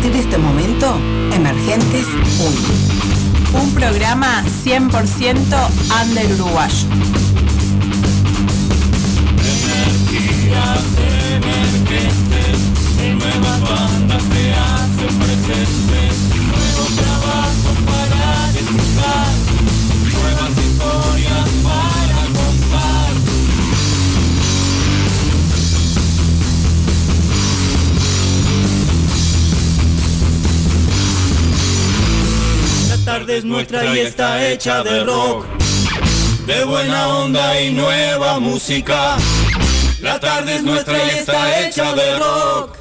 partir de este momento, Emergentes 1. Un programa 100% under uruguayo. Energías emergentes, en nuevas bandas se hacen presentes, nuevos trabajos para disfrutar, nuevas historias para tarde es nuestra y está hecha de rock, de buena onda y nueva música. La tarde es nuestra y está hecha de rock.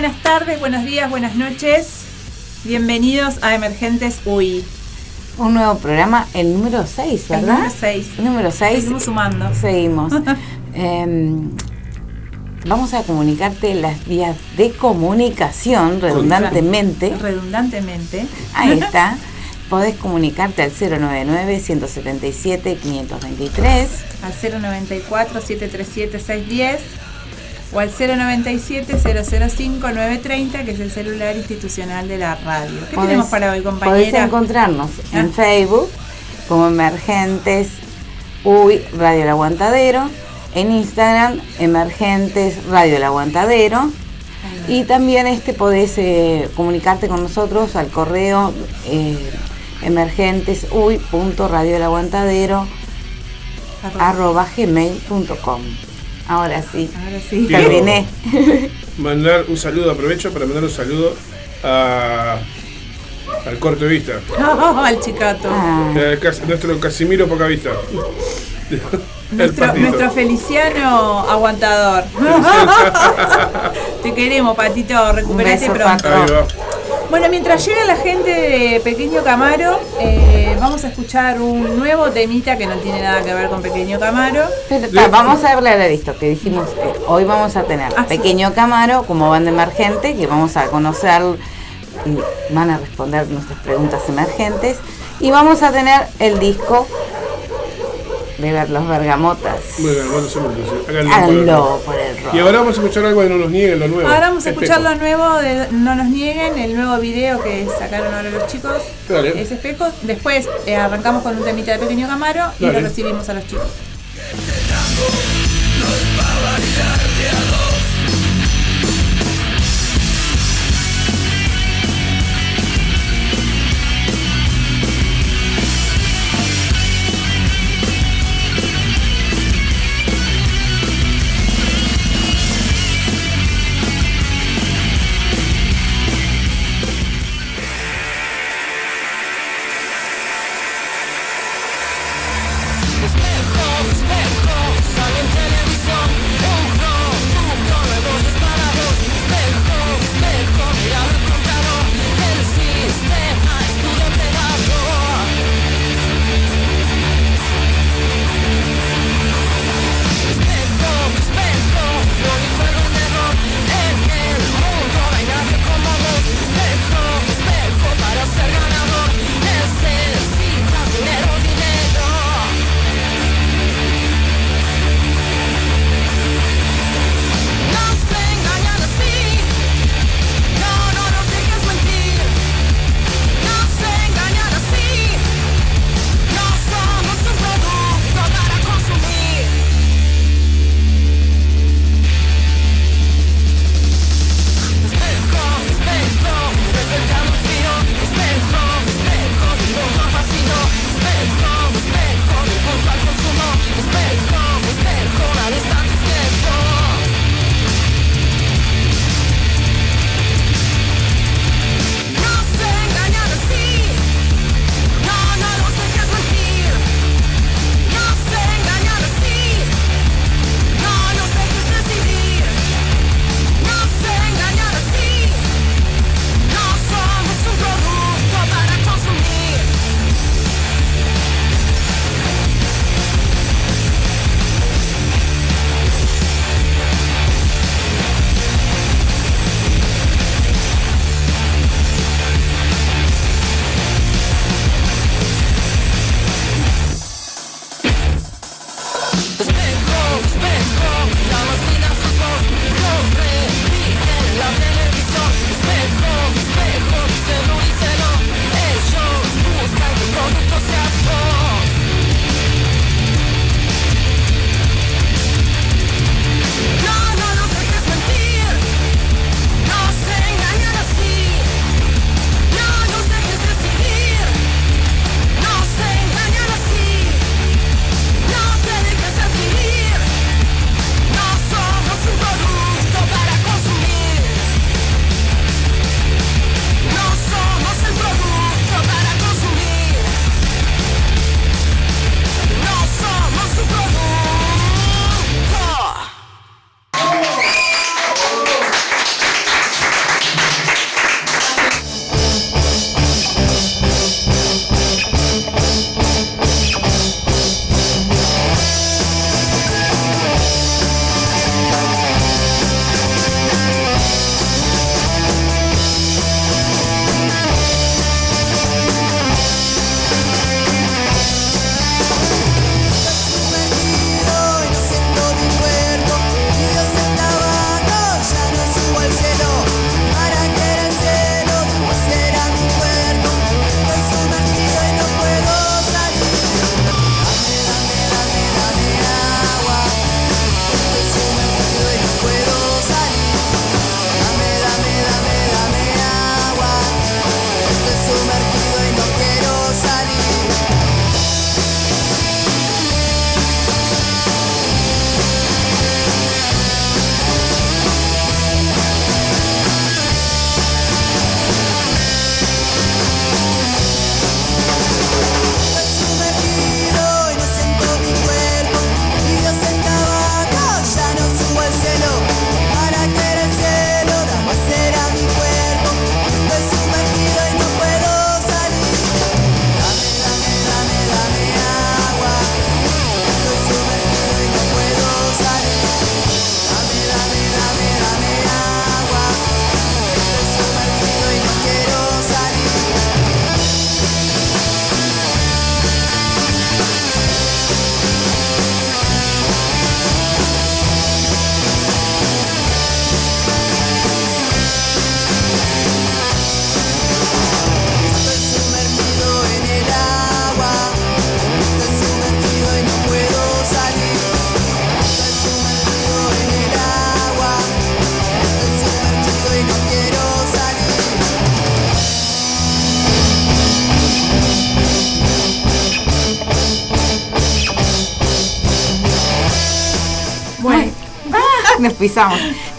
Buenas tardes, buenos días, buenas noches. Bienvenidos a Emergentes UI. Un nuevo programa, el número 6, El ¿verdad? número 6. El número 6. Seguimos sumando. Seguimos. Em, vamos a comunicarte las vías de comunicación redundantemente. Redundantemente. Ahí está. Podés comunicarte al 099-177-523. Al 094-737-610 o al 097-005-930, que es el celular institucional de la radio. ¿Qué Podés- tenemos para hoy, Podés compañera? encontrarnos Ah. en Facebook como Emergentes Uy Radio El Aguantadero, en Instagram Emergentes Radio El Aguantadero y también este podés eh, comunicarte con nosotros al correo eh, emergentesuy.radioelaguantadero Arroba. arroba gmail.com Ahora sí, Ahora sí. Quiero terminé. Mandar un saludo, aprovecho para mandar un saludo a, al corte de vista. al chicato. Ah, Eh, Cas- nuestro Casimiro Pocavista. El Nuestro, patito. nuestro Feliciano aguantador. Te queremos, Patito. Recuperate beso, pronto. Ahí va. Bueno, mientras llega la gente de Pequeño Camaro, eh, vamos a escuchar un nuevo temita que no tiene nada que ver con Pequeño Camaro. Pero, ta, vamos a hablar de esto que dijimos. que hoy vamos a tener Ah, sí. Pequeño Camaro como banda emergente que vamos a conocer y van a responder nuestras preguntas emergentes. Y vamos a tener el disco de ver los bergamotas. Muy bien, bueno, hacemos entonces. Háganlo por el rock. por el rock. Y ahora vamos a escuchar algo de No nos nieguen lo nuevo. Ahora vamos a escuchar Espejo. lo nuevo de No nos nieguen, el nuevo video que sacaron ahora los chicos. Dale. Es espejo. Después eh, arrancamos con un temita de Pequeño Camaro y Dale. lo recibimos a los chicos. Sale en televisión Uno,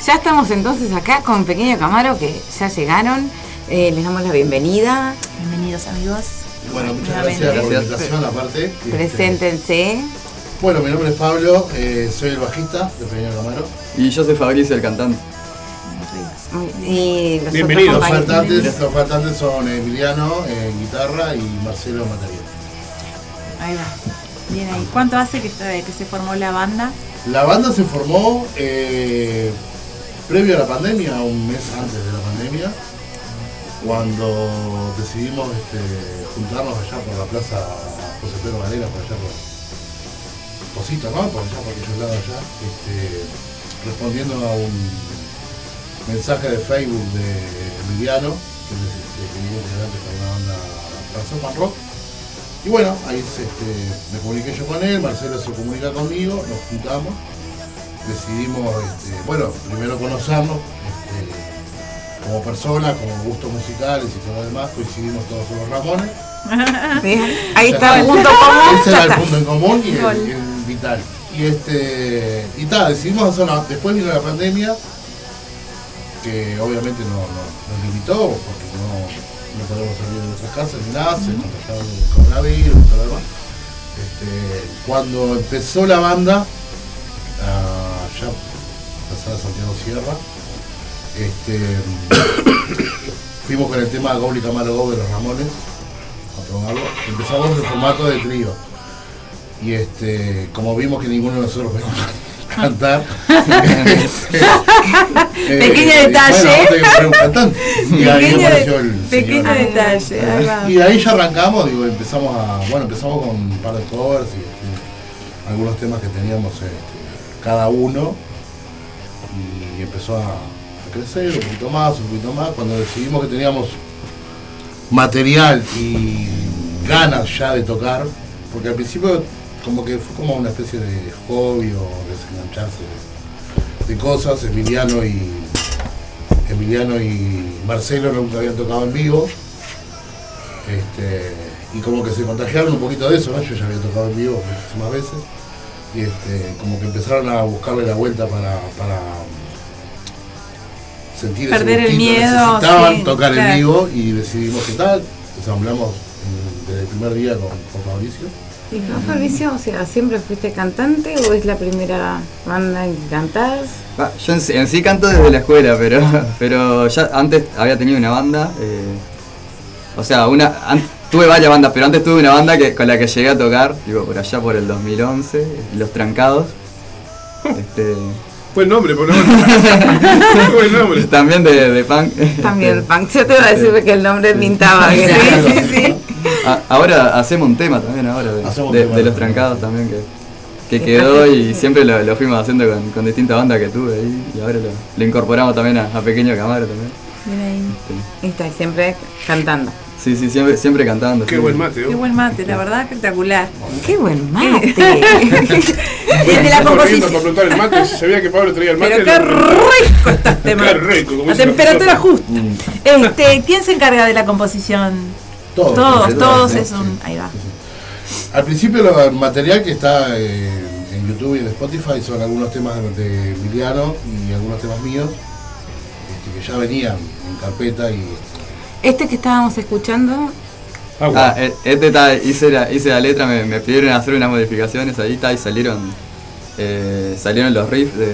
Ya estamos entonces acá con Pequeño Camaro que ya llegaron. Eh, les damos la bienvenida. Bienvenidos amigos. Bueno, muchas gracias por la invitación, aparte. Este, Preséntense. Bueno, mi nombre es Pablo, eh, soy el bajista de Pequeño Camaro. Y yo soy Fabricio, el cantante. Y los Bienvenidos. Los faltantes, los faltantes son Emiliano en guitarra y Marcelo en batería. Ahí va. Bien ahí. ¿Cuánto hace que se formó la banda? La banda se formó eh, previo a la pandemia, un mes antes de la pandemia, cuando decidimos este, juntarnos allá por la plaza José Pedro Valera, por allá por Posito, ¿no? Por allá, por aquellos lados allá, este, respondiendo a un mensaje de Facebook de Emiliano, que es este, que vive integrante con una banda Man Rock. Y bueno, ahí este, me comuniqué yo con él, Marcelo se comunica conmigo, nos juntamos, decidimos, este, bueno, primero conocernos este, como personas, como gustos musicales y todo lo demás, coincidimos todos con los Ramones. Bien. Ahí Ya está el está. punto común. Ese era el está. punto en común y el, vital. Y este. Y tal, decidimos hacerlo. Después vino la pandemia, que obviamente no, no- nos limitó, porque no, no podemos salir de nuestras casas ni nada, se contagiaron el coronavirus y todo lo demás. Este, cuando empezó la banda, ah, ya pasada Santiago Sierra, este, fuimos con el tema Gobli Camaro Go de los Ramones a probarlo. Empezamos en formato de trío. Y este, como vimos que ninguno de nosotros podía cantar. este, Pequeño detalle. Y ahí Pequeño, detalle. Y de ahí ya arrancamos, digo, empezamos a. Bueno, empezamos con un par de covers y este, algunos temas que teníamos este, cada uno. Y empezó a, a crecer un poquito más, un poquito más. Cuando decidimos que teníamos material y ganas ya de tocar, porque al principio como que fue como una especie de hobby o desengancharse de, de cosas. Emiliano y Emiliano y Marcelo nunca habían tocado en vivo. Este, y como que se contagiaron un poquito de eso, ¿no? Yo ya había tocado en vivo muchísimas veces. Y este, como que empezaron a buscarle la vuelta para, para sentir ese el gustito. miedo, Necesitaban sí, tocar claro. en vivo y decidimos qué tal. Ensamblamos mm, desde el primer día con, con Fabricio. ¿Y vos, Fabricio, o sea, siempre fuiste cantante o es la primera banda en que cantás? Ah, yo en sí, en sí canto desde la escuela, pero, pero ya antes había tenido una banda. eh, o sea, una an- tuve varias bandas, pero antes tuve una banda que, con la que llegué a tocar, digo, por allá por el 2011, Los Trancados. Este, Buen nombre, por lo menos. Buen nombre. también de, de punk. También, Este, Punk. Yo te iba a decir que el nombre pintaba. que sí, sí, sí. A- ahora hacemos un tema también ahora de, Hacemos un de- tema de Los Trancados sí. también que, que quedó y siempre lo, lo fuimos haciendo con, con distintas bandas que tuve ahí y ahora lo, lo incorporamos también a, a Pequeño Camaro también. Bien ahí. Este, Y está siempre cantando. Sí, sí, siempre, siempre cantando. Qué sí. buen mate, Qué buen mate, la verdad espectacular. ¡Qué buen mate! Desde la composición. para preguntar el mate, si sabía que Pablo traía el mate. Pero qué rico está este mate. Qué rico, como la temperatura justa. Este, ¿quién se encarga de la composición? Todos. Todos, todos es un. Ahí va. Al principio el material que está eh, en YouTube y en Spotify son algunos temas de, Emiliano y algunos temas míos este, que ya venían en carpeta y Este que estábamos escuchando, Agua. Ah, e- este está, hice la, hice la letra, me, me pidieron hacer unas modificaciones ahí está, y salieron eh, salieron los riffs de.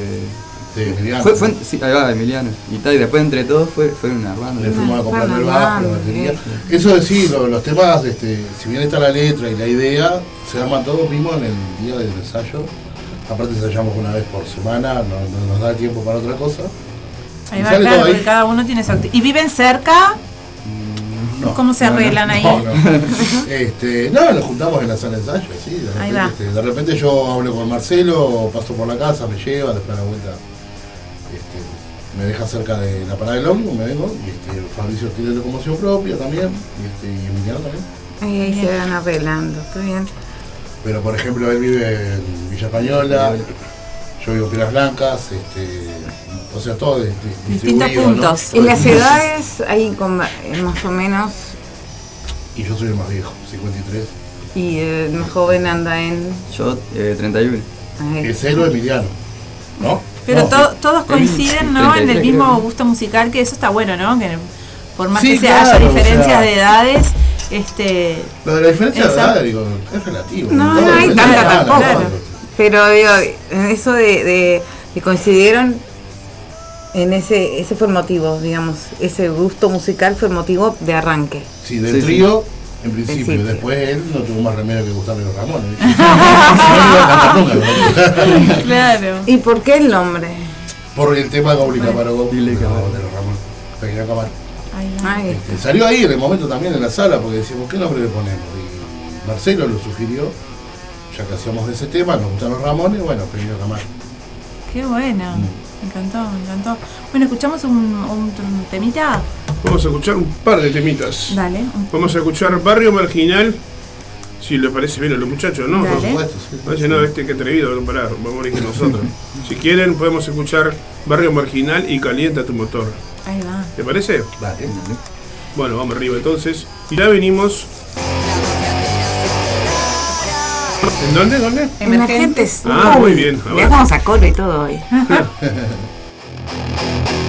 Emiliano. Fue, fue, sí, ahí va, Emiliano. Y, tal, y después entre todos fue, fue una banda. Le fuimos a comprar el bajo, la batería. Eso de sí, lo- los temas, este, si bien está la letra y la idea, se arman todos mismos en el día del ensayo. Aparte ensayamos una vez por semana, no, no nos da tiempo para otra cosa. Ahí Y va, sale claro, todo ahí. cada uno tiene su ¿Y viven cerca? No, ¿Cómo se no, no, arreglan ahí? No, no. Este, no, nos juntamos en la sala de ensayo, sí. De Ahí repente, va. este, de repente yo hablo con Marcelo, paso por la casa, me lleva, después a la vuelta me deja cerca de la parada del ómnibus, me vengo, y este, Fabricio tiene locomoción propia también, y, este, y Emiliano también. ahí, ahí se van arreglando, está bien. Pero por ejemplo él vive en Villa Española, yo vivo en Piedras Blancas, este, o sea todo de- de- Distintos puntos. En las edades, con, eh, más o menos, Y yo soy el más viejo, 53. y el más joven anda en... Yo, eh, 31. ahí. El cero Emiliano, ¿no? Pero No, to- todos coinciden, ¿no? En el 33 mismo creo. gusto musical, que eso está bueno, ¿no? Que por más Sí, que sea, haya o diferencias sea- de edades, este, Lo de la diferencia de edad, digo, es relativo. No, no hay tanta tampoco. Claro. Pero digo, eso de, de, de coincidieron en ese, ese fue el motivo, digamos, ese gusto musical fue el motivo de arranque. Sí, del Sí, sí. En principio. Principio. Después él no tuvo más remedio que gustarle los Ramones. claro. ¿Y por qué el nombre? Por el tema Gobli Camaro Gobli Dile de los Ramones. Pequeña. Ay, Este, salió ahí en el momento también en la sala porque decíamos, ¿qué nombre le ponemos? Y Marcelo lo sugirió, ya que hacíamos de ese tema, nos gustan los Ramones, bueno, Pequeño Camaro. Qué bueno. Me encantó, me encantó. Bueno, escuchamos un, un temita. Vamos a escuchar un par de temitas. Dale. un- Vamos a escuchar Barrio Marginal. Si les parece bien a los muchachos, ¿no? Por supuesto. Oye, no, este que atrevido, no parar, vamos a que nosotros. si quieren, podemos escuchar Barrio Marginal y Calienta tu motor. Ahí va. ¿Te parece? Dale. Bueno, vamos arriba entonces. Y ya venimos. ¿En dónde? ¿Dónde? Emergentes. Ah, Uy, muy bien. Ya estamos a coro y todo hoy.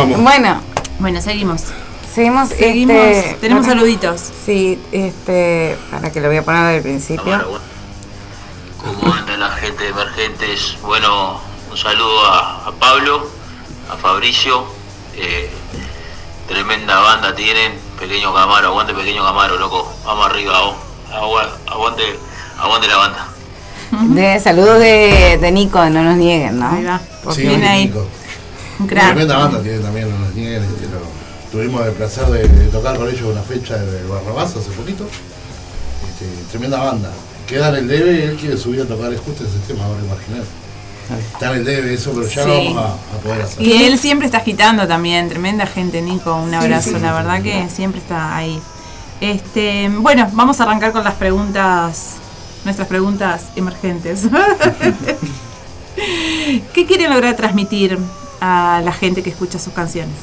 Vamos. Bueno, Bueno, seguimos. seguimos. Seguimos. este, Tenemos para- saluditos. Sí, este, para que lo voy a poner del principio. ¿Cómo anda la gente de emergentes? Bueno, un saludo a, a Pablo, a Fabricio. eh, tremenda banda tienen. Pequeño Camaro, aguante Pequeño Camaro, loco. Vamos arriba, vos. Aguante, aguante la banda. De saludos de, de Nico, no nos nieguen, ¿no? Ahí va. Por Sí, fin. Ahí. Nico. Tremenda banda tiene también, no nos nieguen, este, Tuvimos el placer de, de tocar con ellos una fecha de Barrabás hace poquito. Este, tremenda banda. Queda en el debe, él quiere subir a tocar justo ese tema, ahora imaginar. Está en el debe eso, pero ya Sí. lo vamos a, a poder hacer. Y él siempre está agitando también, tremenda gente, Nico, un abrazo, sí, sí, la sí, verdad sí. que siempre está ahí. Este, bueno, vamos a arrancar con las preguntas, nuestras preguntas emergentes. ¿Qué quieren lograr transmitir a la gente que escucha sus canciones?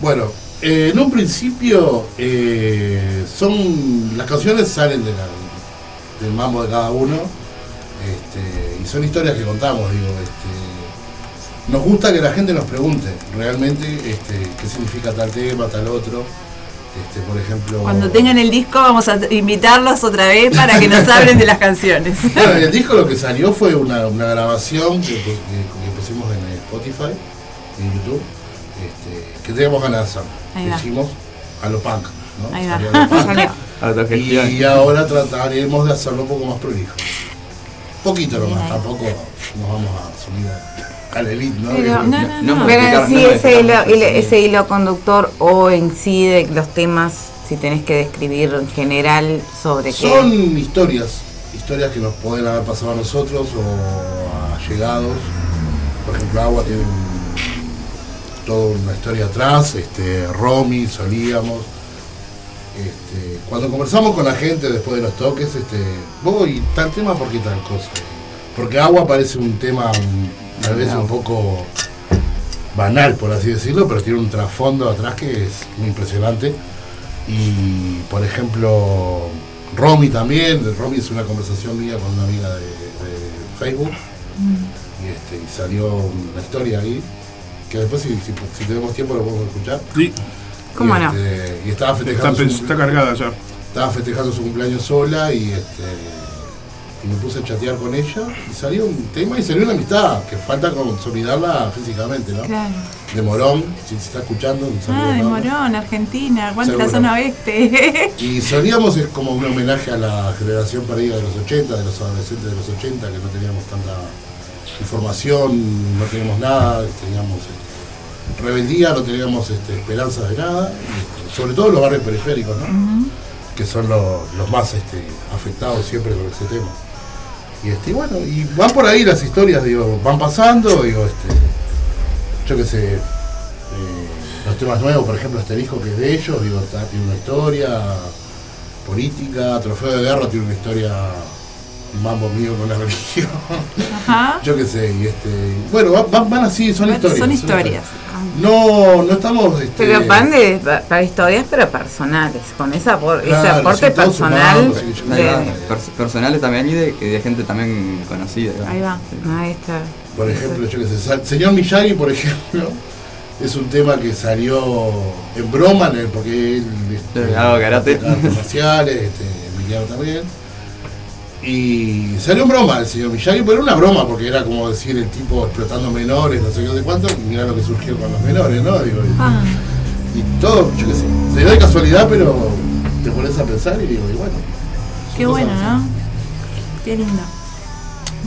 Bueno, eh, en un principio eh, son las canciones salen de la- del mambo de cada uno este, y son historias que contamos, digo. Este, nos gusta que la gente nos pregunte realmente este, qué significa tal tema, tal otro. Este, por ejemplo, Cuando tengan el disco vamos a invitarlos otra vez para que nos hablen de las canciones. Bueno, el disco lo que salió fue una, una grabación que, que- que pusimos en Spotify, en YouTube, este, que teníamos ganas de hacer. Hicimos a lo punk, ¿no? Ahí va. Salió a lo punk. Salió. Autogestión. Y ahora trataremos de hacerlo un poco más prolijo. Poquito nomás, tampoco nos vamos a subir a, a la elite, ¿no? Pero, no, no, No, no. Pero explicar- en sí ese hilo, ese hilo conductor o en sí de los temas, si tenés que describir en general sobre qué. Son historias, historias que nos pueden haber pasado a nosotros o a llegados. Por ejemplo, Agua tiene un- toda una historia atrás, este, Romy, solíamos. Este, cuando conversamos con la gente después de los toques, este, vos y tal tema, ¿por qué tal cosa? Porque Agua parece un tema mm, tal vez un poco banal, por así decirlo, pero tiene un trasfondo atrás que es muy impresionante. Y por ejemplo, Romy también, Romy es una conversación mía con una amiga de, de Facebook. Y, este, y salió una historia ahí, que después si, si- si tenemos tiempo lo podemos escuchar. Sí, ¿Cómo y, no? este, y estaba está, festejando, pens- su, está cargada ya. estaba festejando su cumpleaños sola y este y me puse a chatear con ella y salió un tema y salió una amistad que falta consolidarla físicamente, ¿no? Claro. De Morón, si se está escuchando, un saludo Ah, de. Morón, Argentina, aguante la zona oeste. Y Solíamos es como un homenaje a la generación perdida de los 80, de los adolescentes de los 80, que no teníamos tanta información, no teníamos nada, teníamos este, rebeldía, no teníamos este, esperanzas de nada, y, este, sobre todo los barrios periféricos, ¿no? que son los, los más este, afectados siempre con ese tema. Y este, bueno, y van por ahí las historias, digo, van pasando, digo, este, yo qué sé, eh, los temas nuevos, por ejemplo, este disco que es de ellos, digo, está- tiene una historia política, Trofeo de Guerra tiene una historia, mambo mío con la religión, Ajá. yo qué sé, y este, bueno, van, van- van así, son historias. son historias. No, no estamos, este, Pero van de, para historias, pero personales, con esa por, ese aporte personal. de- pers- personales también y de, de gente también conocida. Ahí va. Ahí está. Por ejemplo, yo qué sé, señor Miyagi, por ejemplo, es un tema que salió en broma, en el- porque él este, karate. artes marciales, este, Emiliano también. Y salió en broma el señor Miyagi, pero era una broma, porque era como decir el tipo explotando menores, no sé qué de cuánto, y mirá lo que surgió con los menores, ¿no? Digo, y- Ah, y todo, yo qué sé, se dio de casualidad, pero te pones a pensar y digo, y bueno. qué bueno, así. ¿no? Qué lindo.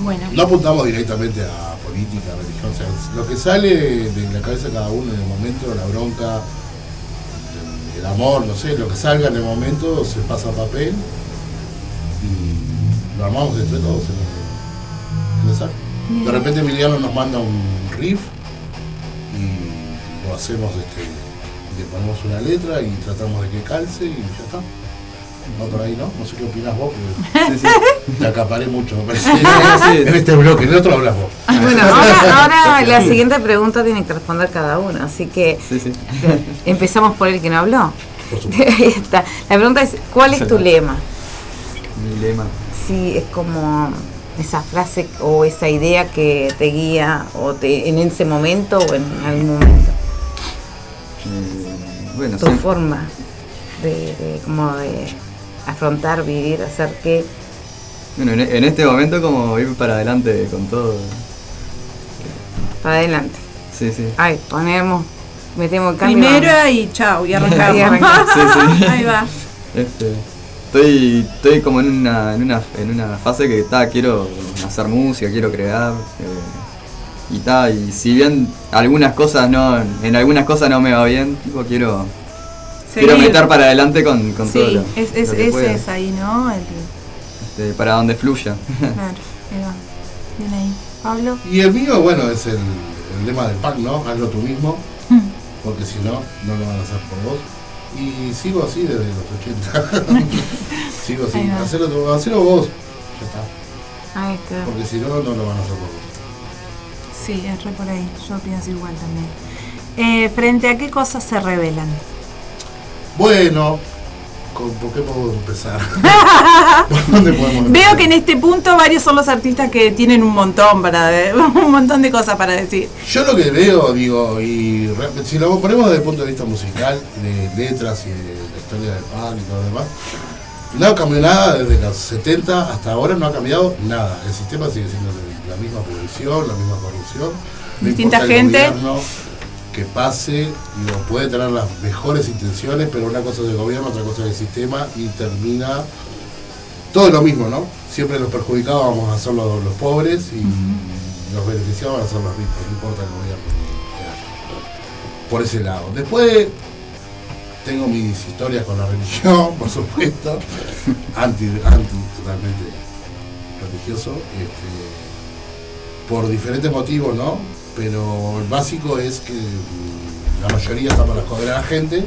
Bueno. No apuntamos directamente a política, religión, o sea, lo que sale de la cabeza de cada uno en el momento, la bronca, el amor, no sé, lo que salga en el momento se pasa a papel y lo armamos entre todos en el, en el saco. De repente Emiliano nos manda un riff y lo hacemos, este, le ponemos una letra y tratamos de que calce y ya está. No por ahí, ¿no? No sé qué opinas vos, Sí, sí. te acaparé mucho, me parece. sí. en este bloque, en el otro hablas vos. Bueno, ahora, ahora la siguiente pregunta tiene que responder cada uno, así que Sí, sí. empezamos por el que no habló. Por supuesto. Ahí está. La pregunta es, ¿cuál es tu lema? Mi lema. Si es como esa frase o esa idea que te guía o te, en ese momento o en algún momento. Eh, bueno, Tu forma de, de como de afrontar, vivir, hacer que... bueno, en, en este momento como ir para adelante con todo. Para adelante. Sí, sí. Ay, ponemos, metemos el cambio. Primero y chao, y arrancamos. Y arrancamos. Sí, sí. Ahí va. Este, estoy, estoy como en una, en una, en una fase que está, quiero hacer música, quiero crear. eh, y ta, y si bien algunas cosas no, en algunas cosas no me va bien, tipo, quiero, quiero meter para adelante con, con todo lo, es, es, lo que pueda, ese es ahí, ¿no? El, este, para donde fluya. claro, ahí va. Bien ahí. Pablo. Y el mío, bueno, es el, el lema del punk, ¿no? Hazlo tú mismo, porque si no, no lo van a hacer por vos. Y sigo así desde los 80. sigo así, hacelo, hacelo vos, ya está. Ahí está. Porque si no, no lo van a hacer por vos. Sí, es re por ahí. Yo pienso igual también. Eh, ¿Frente a qué cosas se revelan? Bueno, ¿con, ¿por qué podemos empezar? ¿Por dónde podemos Veo empezar? que en este punto varios son los artistas que tienen un montón para un montón de cosas para decir. Yo lo que veo, digo, y si lo ponemos desde el punto de vista musical, de letras y de la historia del punk y todo lo demás, no cambió nada desde los 70 hasta ahora, no ha cambiado nada. El sistema sigue siendo la misma producción, la misma corrupción. Distinta gente. gobierno que pase, digo, puede tener las mejores intenciones, pero una cosa es el gobierno, otra cosa es el sistema y termina todo lo mismo, ¿no? Siempre los perjudicados vamos a ser los, los pobres y los beneficiados van a ser los ricos, no importa el gobierno. Por ese lado. Después tengo mis historias con la religión, por supuesto, anti, anti totalmente religioso, este, por diferentes motivos, ¿no? Pero el básico es que mm, la mayoría está para joder a la gente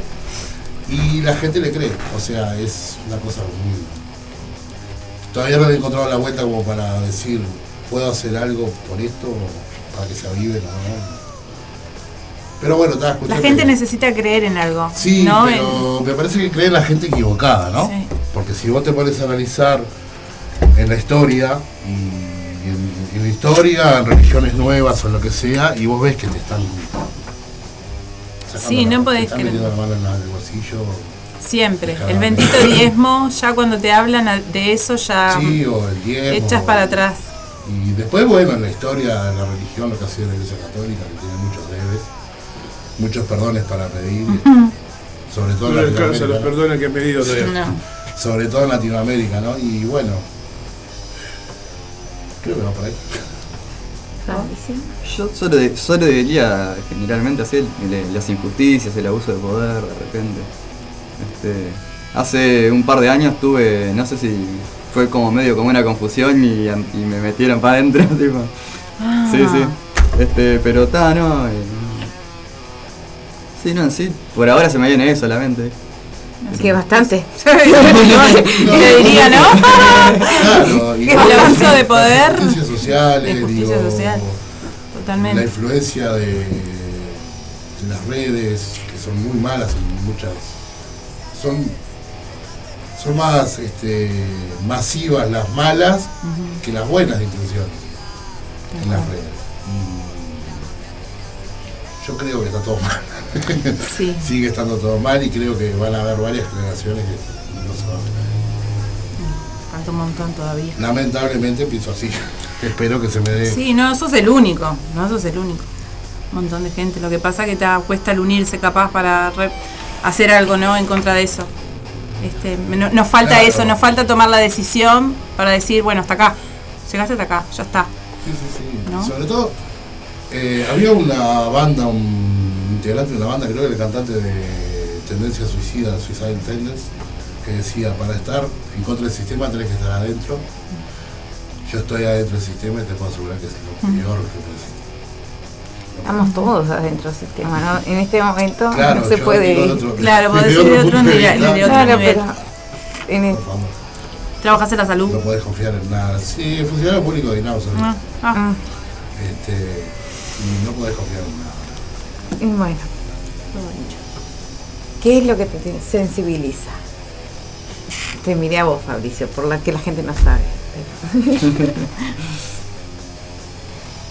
y la gente le cree, o sea, es una cosa muy... Todavía no he encontrado la vuelta como para decir, puedo hacer algo por esto, para que se avive, ¿no? Pero bueno, La gente necesita creer en algo. Sí, ¿no? pero me parece que cree en la gente equivocada, ¿no? Sí. Porque si vos te pones a analizar en la historia, y en, en la historia, en religiones nuevas o lo que sea, y vos ves que te están. Sí, la- no te podés están creer. metiendo la mano en la- en el bolsillo. Siempre. El bendito diezmo, ya cuando te hablan de eso, ya Sí, o el diezmo. echas para atrás. Y después, bueno, en la historia, en la religión, lo que ha sido la Iglesia Católica, que tiene muchos debes, muchos perdones para pedir, sobre todo en No alcanza Latinoamérica, los perdones que he pedido todavía. No. sobre todo en Latinoamérica, ¿no? Y bueno, creo que va por ahí. Yo solo, de- solo diría generalmente el- las injusticias, el abuso de poder de repente. Este, hace un par de años tuve, no sé si fue como medio como una confusión y, y me metieron para adentro, tipo. Sí, sí. Este, pero está, no. eh, sí, no, sí. Por ahora se me viene eso a la mente. Que bastante. Le diría, ¿no? Claro, y El abuso de poder. Sociales, Injusticia digo, social. la Totalmente. influencia de, de las redes, que son muy malas en muchas. Son, son más este, masivas las malas que las buenas intenciones en las redes. Y yo creo que está todo mal. Sí. Sigue estando todo mal y creo que van a haber varias generaciones que no se van a. Falta un montón todavía. Lamentablemente pienso así. Espero que se me dé. Sí, no, sos el único. No sos el único. Un montón de gente. Lo que pasa es que te cuesta el unirse capaz para hacer algo, ¿no? En contra de eso. Este, no- nos falta Claro. eso, nos falta tomar la decisión para decir, bueno, hasta acá. Llegaste hasta acá, ya está. Sí, sí, sí. ¿No? Sobre todo, eh, había una banda, un integrante de una banda, creo que el cantante de tendencia suicida, Suicide Tendency, que decía, para estar en contra del sistema tenés que estar adentro. Yo estoy adentro del sistema y te puedo asegurar que es lo peor que puede existir. Estamos todos adentro del sistema, ¿no? En este momento Claro, no se puede ir. otro- Claro, desde decís de otro nivel, Claro, pero en el- por favor, Trabajas en la salud. no podés confiar en nada. Sí, funcionario público de Inausa, ah. ah, este, y no podés confiar en nada. bueno, ¿qué es lo que te sensibiliza? Te miré a vos, Fabricio, por la que la gente no sabe. pero-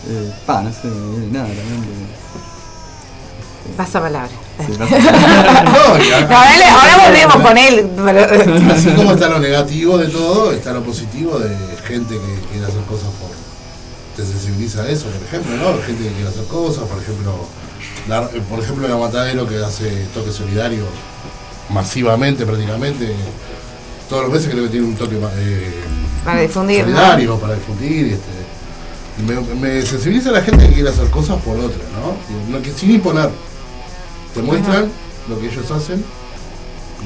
Eh, pa, no sé, nada también. Pasa palabra. sí, No, ahora, volvemos con él. Así como está lo negativo de todo, está lo positivo de gente que quiere hacer cosas por. Te sensibiliza a eso, por ejemplo, ¿no? Gente que quiere hacer cosas, por ejemplo, la- por ejemplo, el Matadero que hace toque solidario masivamente, prácticamente. Todos los meses creo que tiene un toque eh, Para difundir. ¿no? solidario para difundir. Este, me, me sensibiliza a la gente que quiere hacer cosas por otra, no que sin imponer. Te muestran lo que ellos hacen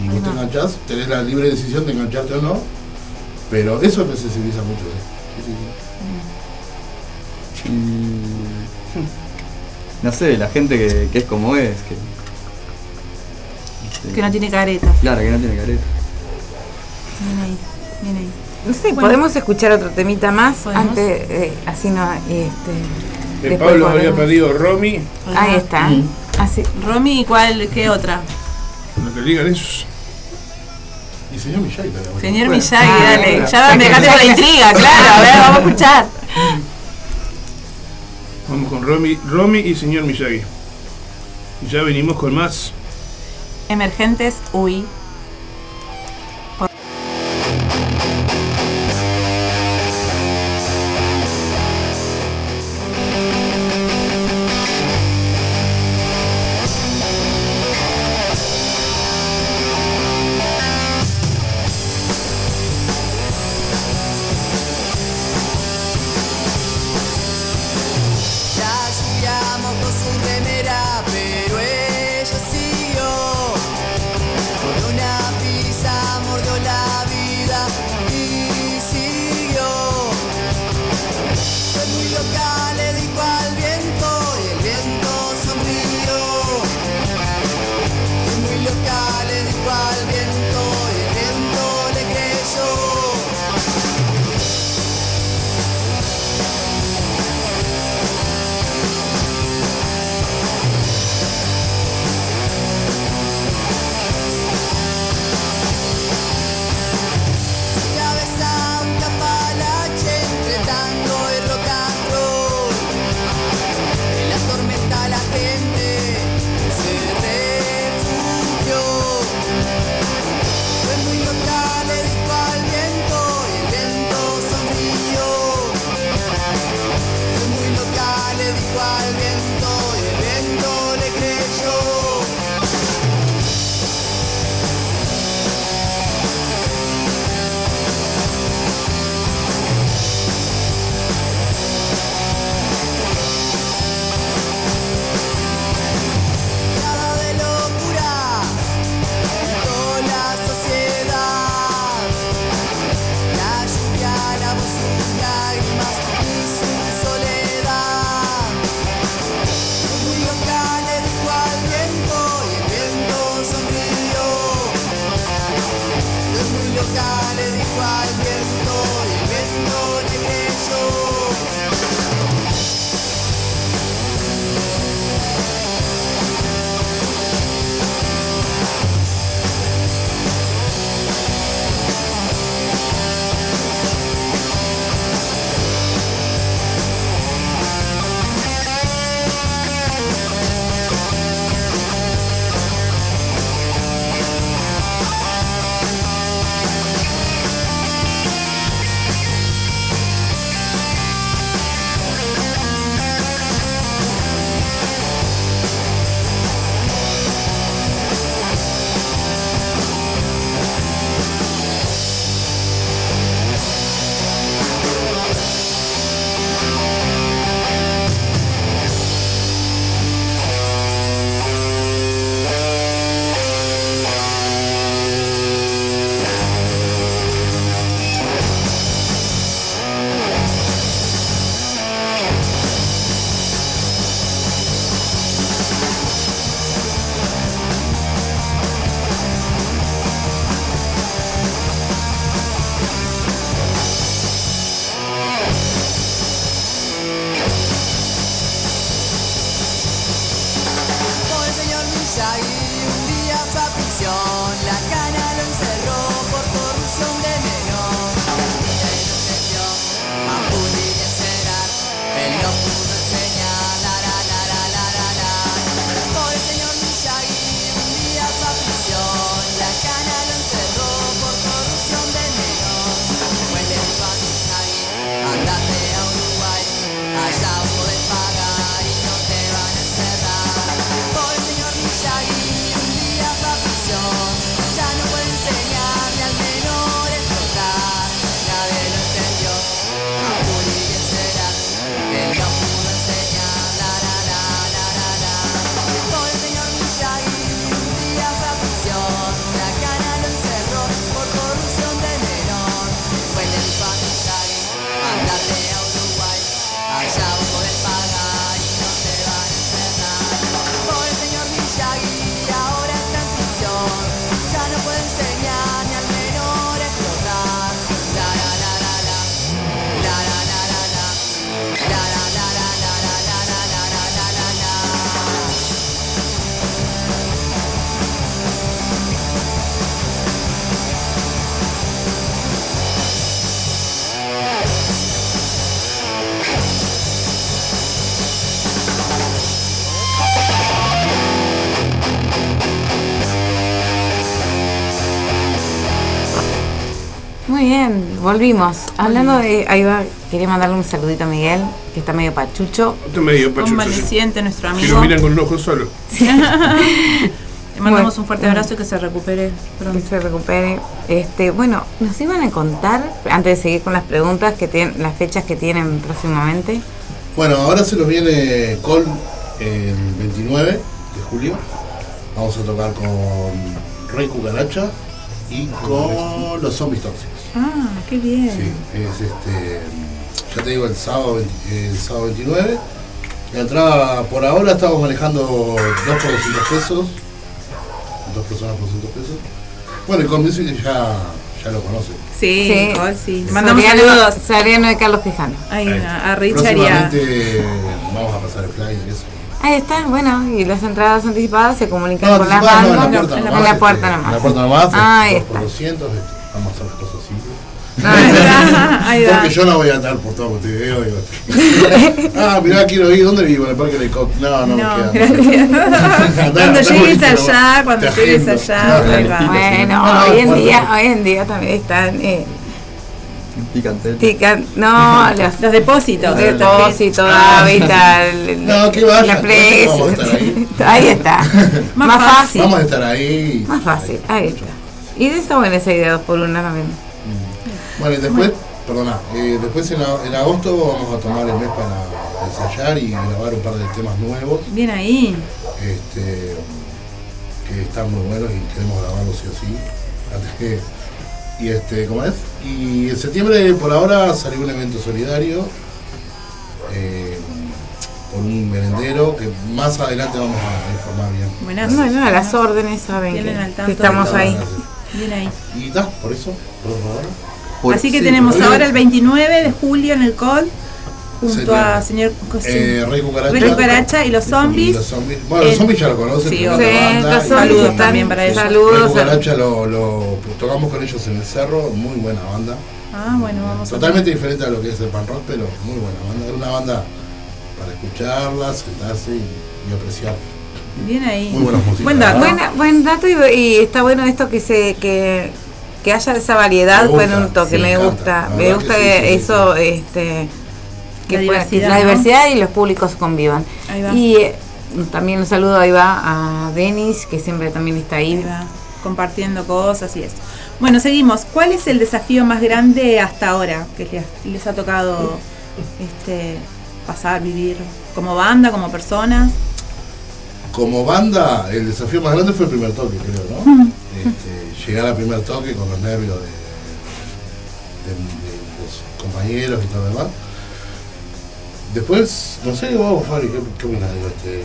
y vos te enganchás, tenés la libre decisión de engancharte o no, pero eso me sensibiliza mucho. ¿eh? Y. No sé, la gente que, que es como es, que. este, Que no tiene caretas. Claro, que no tiene careta. Bien ahí, bien ahí. No sé, Bueno. podemos escuchar otro temita más ¿Podemos? antes, eh, así no, este. Pablo había pedido Romy. Ahí está. Así. Romy, ¿y cuál? ¿Qué otra? No te digan eso. Y señor Miyagi. Señor Bueno. Miyagi, Ah, dale. Ya me dejaste con la intriga, claro. A ver, vamos a escuchar. Vamos con Romy, Romy y señor Miyagi. Ya venimos con más. Emergentes, uy. Volvimos. Hablando de. Ahí va, quería mandarle un saludito a Miguel, que está medio pachucho. Esto es medio pachucho. sí. Convaleciente nuestro Que amigo. lo miran con un ojo solo. Le mandamos Bueno. un fuerte abrazo y que se recupere Que pronto. se recupere. Este, bueno, nos iban a contar, antes de seguir con las preguntas, que tienen, las fechas que tienen próximamente. Bueno, ahora se nos viene Col el 29 de julio. Vamos a tocar con Rey Cucaracha y con los Zombies Tóxicos. Ah, qué bien. Sí, es este. Ya te digo, el sábado, 20 el sábado 29. La entrada por ahora estamos manejando 2 por 200 pesos. Dos personas por 200 pesos. Bueno, y con Music ya, ya lo conocen. Sí, Sí. Nicole, sí. Mandamos saludos. Soriano de Carlos Quijano. Ahí, a a Richard y a. Próximamente vamos a pasar el flyer y eso. Ahí está, bueno, y las entradas anticipadas se comunican No, con las anticipadas no, en bandas. la puerta en nomás. la puerta este, nomás. En la puerta nomás. Ah, ahí dos por está. 200, este, Ahí va. Porque yo no voy a andar por todo Montevideo. Digo, ah, mirá, quiero ir. ¿Dónde vivo? En el Parque del Cop. No, no, No, me queda. Andá, Cuando andá llegues allá, cuando Te llegues agendo. allá, No, ahí va. Bueno, No, no, hoy en bueno, día, hoy en día también están eh, tican- no, los Los depósitos. depósitos, Ah, hábitat, No, que vaya, la presa. vamos a estar ahí. Ahí está. Más Más fácil. Vamos a estar ahí. Más fácil, ahí está. Y de esa buena esa idea, dos por una también. Bueno, y después, perdona, eh, después en, agosto vamos a tomar el mes para ensayar y grabar un par de temas nuevos. Bien ahí. este, que están muy buenos y queremos grabarlos sí o sí. Antes que- y este, ¿cómo es? Y en septiembre por ahora salió un evento solidario eh, por un merendero que más adelante vamos a informar bien. Buenas. Bueno, a las órdenes saben que, estamos ahí. Bien ahí. Y está, por eso, por ahora. Por- Así que sí, tenemos ahora el 29 de julio en el call, junto Sería, a señor. Eh, Rey Cucaracha. Rey Cucaracha y los Y zombies. los zombies. Bueno, los En- zombies ya lo conocen. Sí, los Saludos también para ellos. Rey Saludos. Cucaracha lo, lo tocamos con ellos en el cerro, muy buena banda. Ah, bueno, vamos Totalmente diferente a lo que es el pan rock, pero muy buena banda. Es una banda para escucharla, sentarse y, y apreciar. Bien ahí. Muy buenos músicos. Buen buen dato y, y está bueno esto que se que, que haya esa variedad gusta, con un toque, sí, me gusta, me gusta que sí, que sí, sí, eso sí. este que La pueda- diversidad, la ¿no? diversidad y los públicos convivan. Ahí va. Y eh, también un saludo ahí va a Denis, que siempre también está ahí. Ahí va, compartiendo cosas y eso. Bueno, seguimos. ¿Cuál es el desafío más grande hasta ahora que les, les ha tocado este, pasar, vivir como banda, como personas? Como banda, el desafío más grande fue el primer toque, creo, ¿no? Llegar al primer toque con los nervios de, de- de los compañeros y todo lo demás. Después, no sé, vos, Fabri, ¿qué, qué opinas? Este,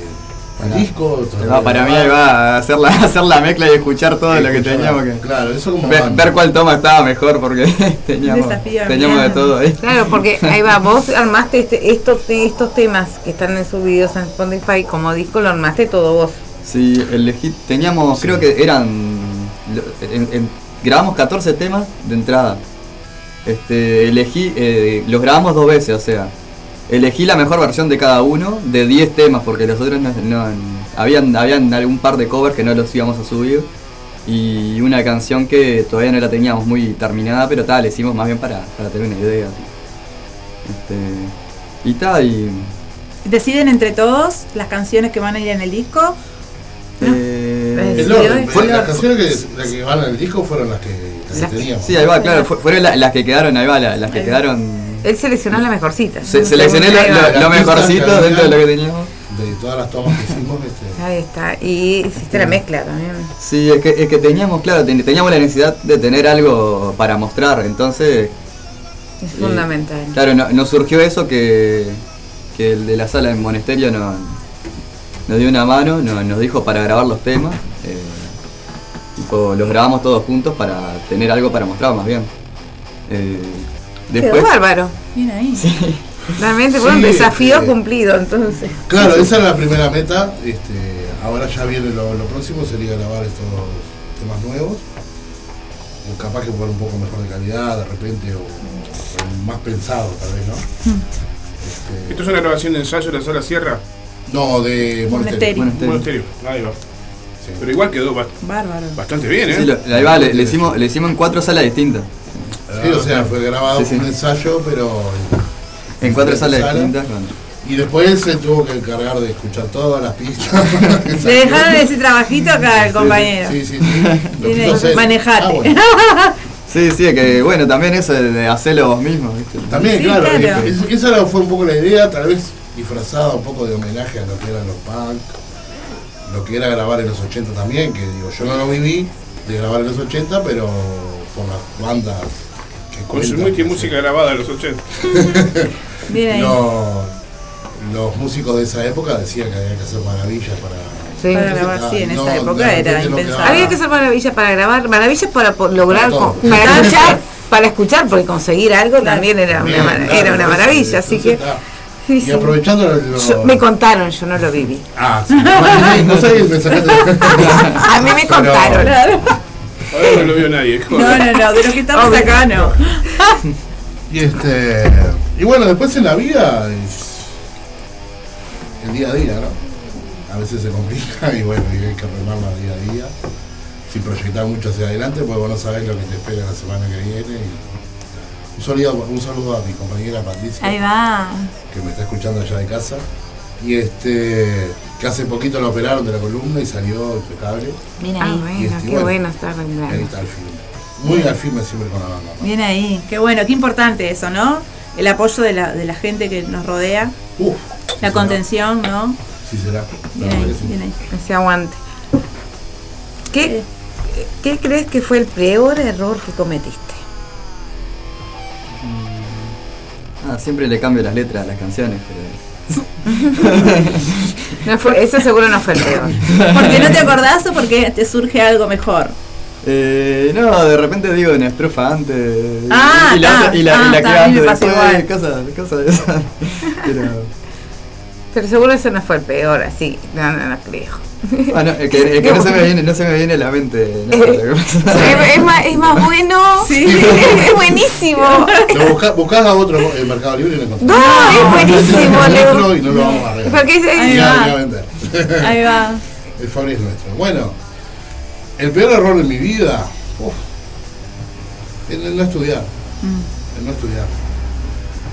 el disco, Ah, para mí ahí va a hacer la, hacer la mezcla y escuchar todo lo que teníamos que. Claro, eso como Ver, cuál toma estaba mejor porque teníamos, teníamos de todo ahí. Claro, porque ahí va, vos armaste este, estos, estos temas que están en subidos en Spotify como disco, lo armaste todo vos. Sí, elegí, teníamos, creo que eran, en- en- grabamos 14 temas de entrada. Este, elegí, eh, los grabamos dos veces, o sea, elegí la mejor versión de cada uno de 10 temas, porque los otros no, no- habían, habían algún par de covers que no los íbamos a subir. Y una canción que todavía no la teníamos muy terminada, pero tal, le hicimos más bien para, para tener una idea. Este, y tal, y... ¿Deciden entre todos las canciones que van a ir en el disco? eh, El Sí, orden, fue- las canciones que, las que van en el disco fueron las que, las que Las- teníamos. Sí, ahí va, claro, fu- fueron la- las que quedaron, ahí va, la- las que quedaron. Él seleccionó la mejorcita. Se- seleccioné lo, lo- lo mejorcito dentro de lo que teníamos. De todas las tomas que hicimos, este, Ahí está. Y hiciste la mezcla también. Sí, es que, es que teníamos, claro, ten- teníamos la necesidad de tener algo para mostrar, entonces, Es fundamental. claro, no- nos surgió eso que, que el de la sala en Monesterio no- nos dio una mano, no- nos dijo para grabar los temas, eh, tipo, los grabamos todos juntos para tener algo para mostrar más bien. Eh, Quedó bárbaro. Bien ahí. Realmente Sí, fue un desafío eh, cumplido, entonces. Claro, esa era la primera meta. Este, ahora ya viene lo, lo próximo, sería grabar estos temas nuevos. O capaz que por un poco mejor de calidad, de repente, o, o más pensado tal vez, ¿no? Este, Esto es una grabación de ensayo de la sala Sierra. No, de Monasterio. Monasterio. Monasterio. Monasterio. Ahí va. Sí. Pero igual quedó ba- Bárbaro. bastante bien, ¿eh? sí, lo- ahí va, le, le hicimos, le hicimos en cuatro salas distintas. Sí, o sea, fue grabado Sí, sí. un ensayo, pero. En cuatro salas Sala. distintas. con- Y después se tuvo que encargar de escuchar todas las pistas. Le dejaron ese trabajito acá al compañero. Sí, sí, sí. Manejate. Ah, bueno. Sí, sí, que bueno, también eso de hacerlo vos mismo, ¿viste? También, Sí, claro, claro. es- esa fue un poco la idea, tal vez disfrazada un poco de homenaje a lo que eran los punk, lo que era grabar en los 80 también, que digo, yo no lo viví de grabar en los 80, pero por las bandas que Consumiste cuentan, música grabada en los 80. Bien ahí. Los, músicos de esa época decían que había que hacer maravillas para... Sí. Para grabar, sí, en No, esa época era no impensable. Había que hacer maravillas para grabar, maravillas para lograr, Para con- para escuchar, para escuchar, porque conseguir algo también era una, Bien, mara- claro, era una entonces, maravilla, así que entonces, ah, sí, Y sí. aprovechando lo, lo- Yo- me contaron, yo no lo viví. Ah, sí. No sé, me sacaste- A mí me Pero- contaron. Claro. Ahora no lo vio nadie. No, no, no, de los que estamos Obvio. acá no. Y este. Y bueno, después en la vida es el día a día, ¿no? A veces se complica y bueno, y hay que remarla día a día. Sin proyectar mucho hacia adelante, porque vos no sabés lo que te espera la semana que viene. y- un, saludo, un saludo a mi compañera Patricia, Ahí va. que me está escuchando allá de casa. Y este. que hace poquito lo operaron de la columna y salió impecable. Bien Ah, ahí. Bueno, este, qué bueno, bueno estar Y ahí está el firme. Muy al firme siempre con la banda. ¿no? Bien ahí. Qué bueno, qué importante eso, ¿no? El apoyo de la, de la gente que nos rodea, Uf, la sí será, contención, ¿no? Sí será. Bien ahí, que sí. bien ahí. Ese aguante. ¿Qué, ¿Qué crees que fue el peor error que cometiste? Ah, siempre le cambio las letras a las canciones, pero. No fue, eso seguro no fue el peor. ¿Porque no te acordás o porque te surge algo mejor? Eh, no, de repente digo una estrofa antes. Ah, y la, y la, Ah, y la está, que a mí me antes pasa después, cosas, cosas de esas. Pero. Pero seguro eso no fue el peor, así. No, no, no creo. Ah, no, es que, es que no, se me viene, no se me viene a la mente. pasa. es, es más, es más bueno. Sí. Es buenísimo. Lo busca- buscás a otro en Mercado Libre y lo encontrás. No, es buenísimo, Es nuestro y no lo vamos a arreglar. Porque es- Ahí va. a vender. Ahí va. El Fabri es nuestro. Bueno, el peor error de mi vida. uf, el, el no estudiar. El no estudiar.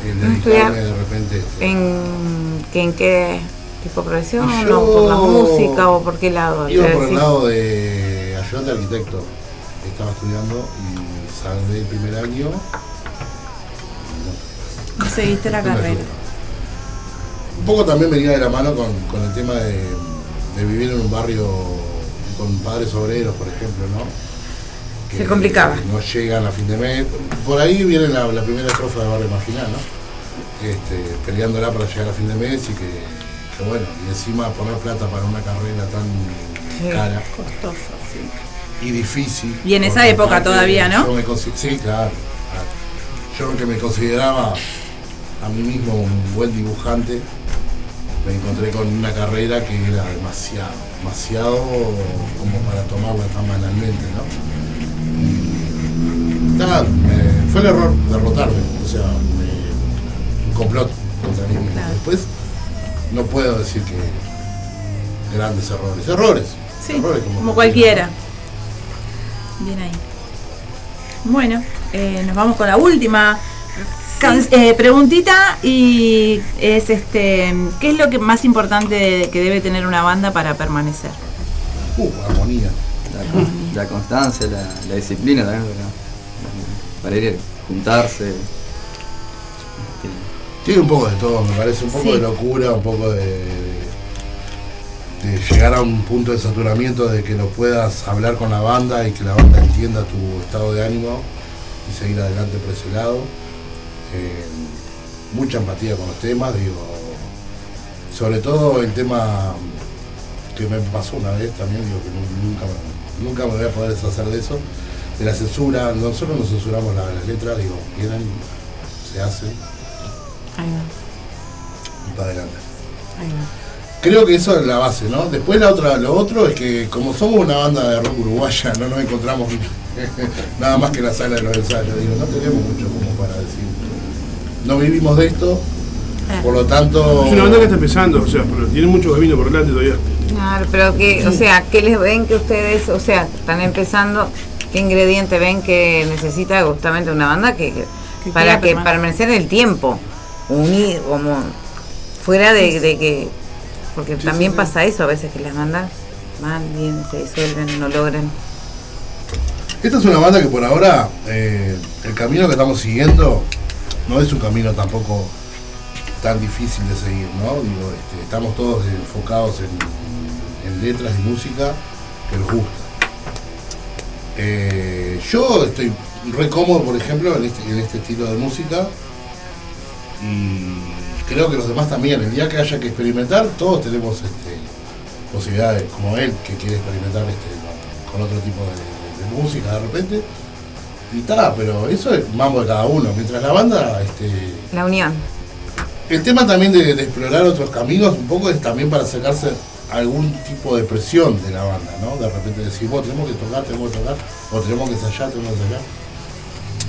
El de repente. este, ¿En, que- en qué tipo de profesión? Yo- ¿O por la música o por qué lado? Iba Quiero por el lado de ayudante arquitecto. Estaba estudiando y salí el primer año. No seguiste la carrera. Un poco también venía de la mano con, con el tema de, de vivir en un barrio con padres obreros, por ejemplo, ¿no? Se complicaba. No llegan a fin de mes. Por ahí viene la, la primera estrofa de Barrio Marginal, ¿no? Este, peleándola para llegar a fin de mes y que, que bueno, y encima poner plata para una carrera tan Sí. cara Costoso, sí. y difícil. Y en esa época todavía, ¿no? yo me consi- sí, claro, claro. Yo que me consideraba a mí mismo un buen dibujante, me encontré con una carrera que era demasiado, demasiado como para tomarla tan banalmente, ¿no? Nada, me- fue el error derrotarme, o sea, me- un complot contra mí mismo. Claro. Después no puedo decir que grandes errores, errores. Sí, errores como cualquiera. Bien ahí. Bueno, eh, nos vamos con la última eh, preguntita y es este, ¿qué es lo que más importante que debe tener una banda para permanecer? Uh, armonía. La, la constancia, la, la disciplina también, para ir a juntarse. Tiene un poco de todo, me parece, un poco Sí. de locura, un poco de, de llegar a un punto de saturamiento de que lo puedas hablar con la banda y que la banda entienda tu estado de ánimo y seguir adelante por ese lado. Eh, mucha empatía con los temas, digo, sobre todo el tema que me pasó una vez también, digo que nu- nunca, nunca me voy a poder deshacer de eso, de la censura, nosotros nos censuramos la- las letras, digo, vienen, se hace Ahí va, y para adelante. ahí va. Creo que eso es la base, ¿no? Después la otra, lo otro es que como somos una banda de rock uruguaya, no nos encontramos nada más que en la sala de los ensayos, digo, no tenemos mucho como para decir. No vivimos de esto, por lo tanto. Es una banda que está empezando, o sea, pero tiene mucho camino por delante todavía. Claro, pero que, o sea, ¿qué les ven que ustedes, o sea, están empezando? Qué ingrediente ven que necesita justamente una banda que, para que permanecer. permanecer en el tiempo, unir como fuera de, de que porque también pasa eso a veces que las bandas van bien, se disuelven, no logran. Esta es una banda que por ahora, eh, el camino que estamos siguiendo no es un camino tampoco tan difícil de seguir, ¿no? Digo, este, estamos todos enfocados en, en letras y música que nos gusta. Eh, yo estoy re cómodo, por ejemplo, en este, en este estilo de música y creo que los demás también. El día que haya que experimentar, todos tenemos este, posibilidades, como él, que quiere experimentar este, con, otro tipo de, de música de repente. Y está, pero eso es mambo de cada uno. Mientras la banda, este, La unión. el tema también de, de explorar otros caminos un poco es también para sacarse algún tipo de presión de la banda, ¿no? De repente decir, vos tenemos que tocar, tenemos que tocar, o tenemos que ensayar, tenemos que ensayar.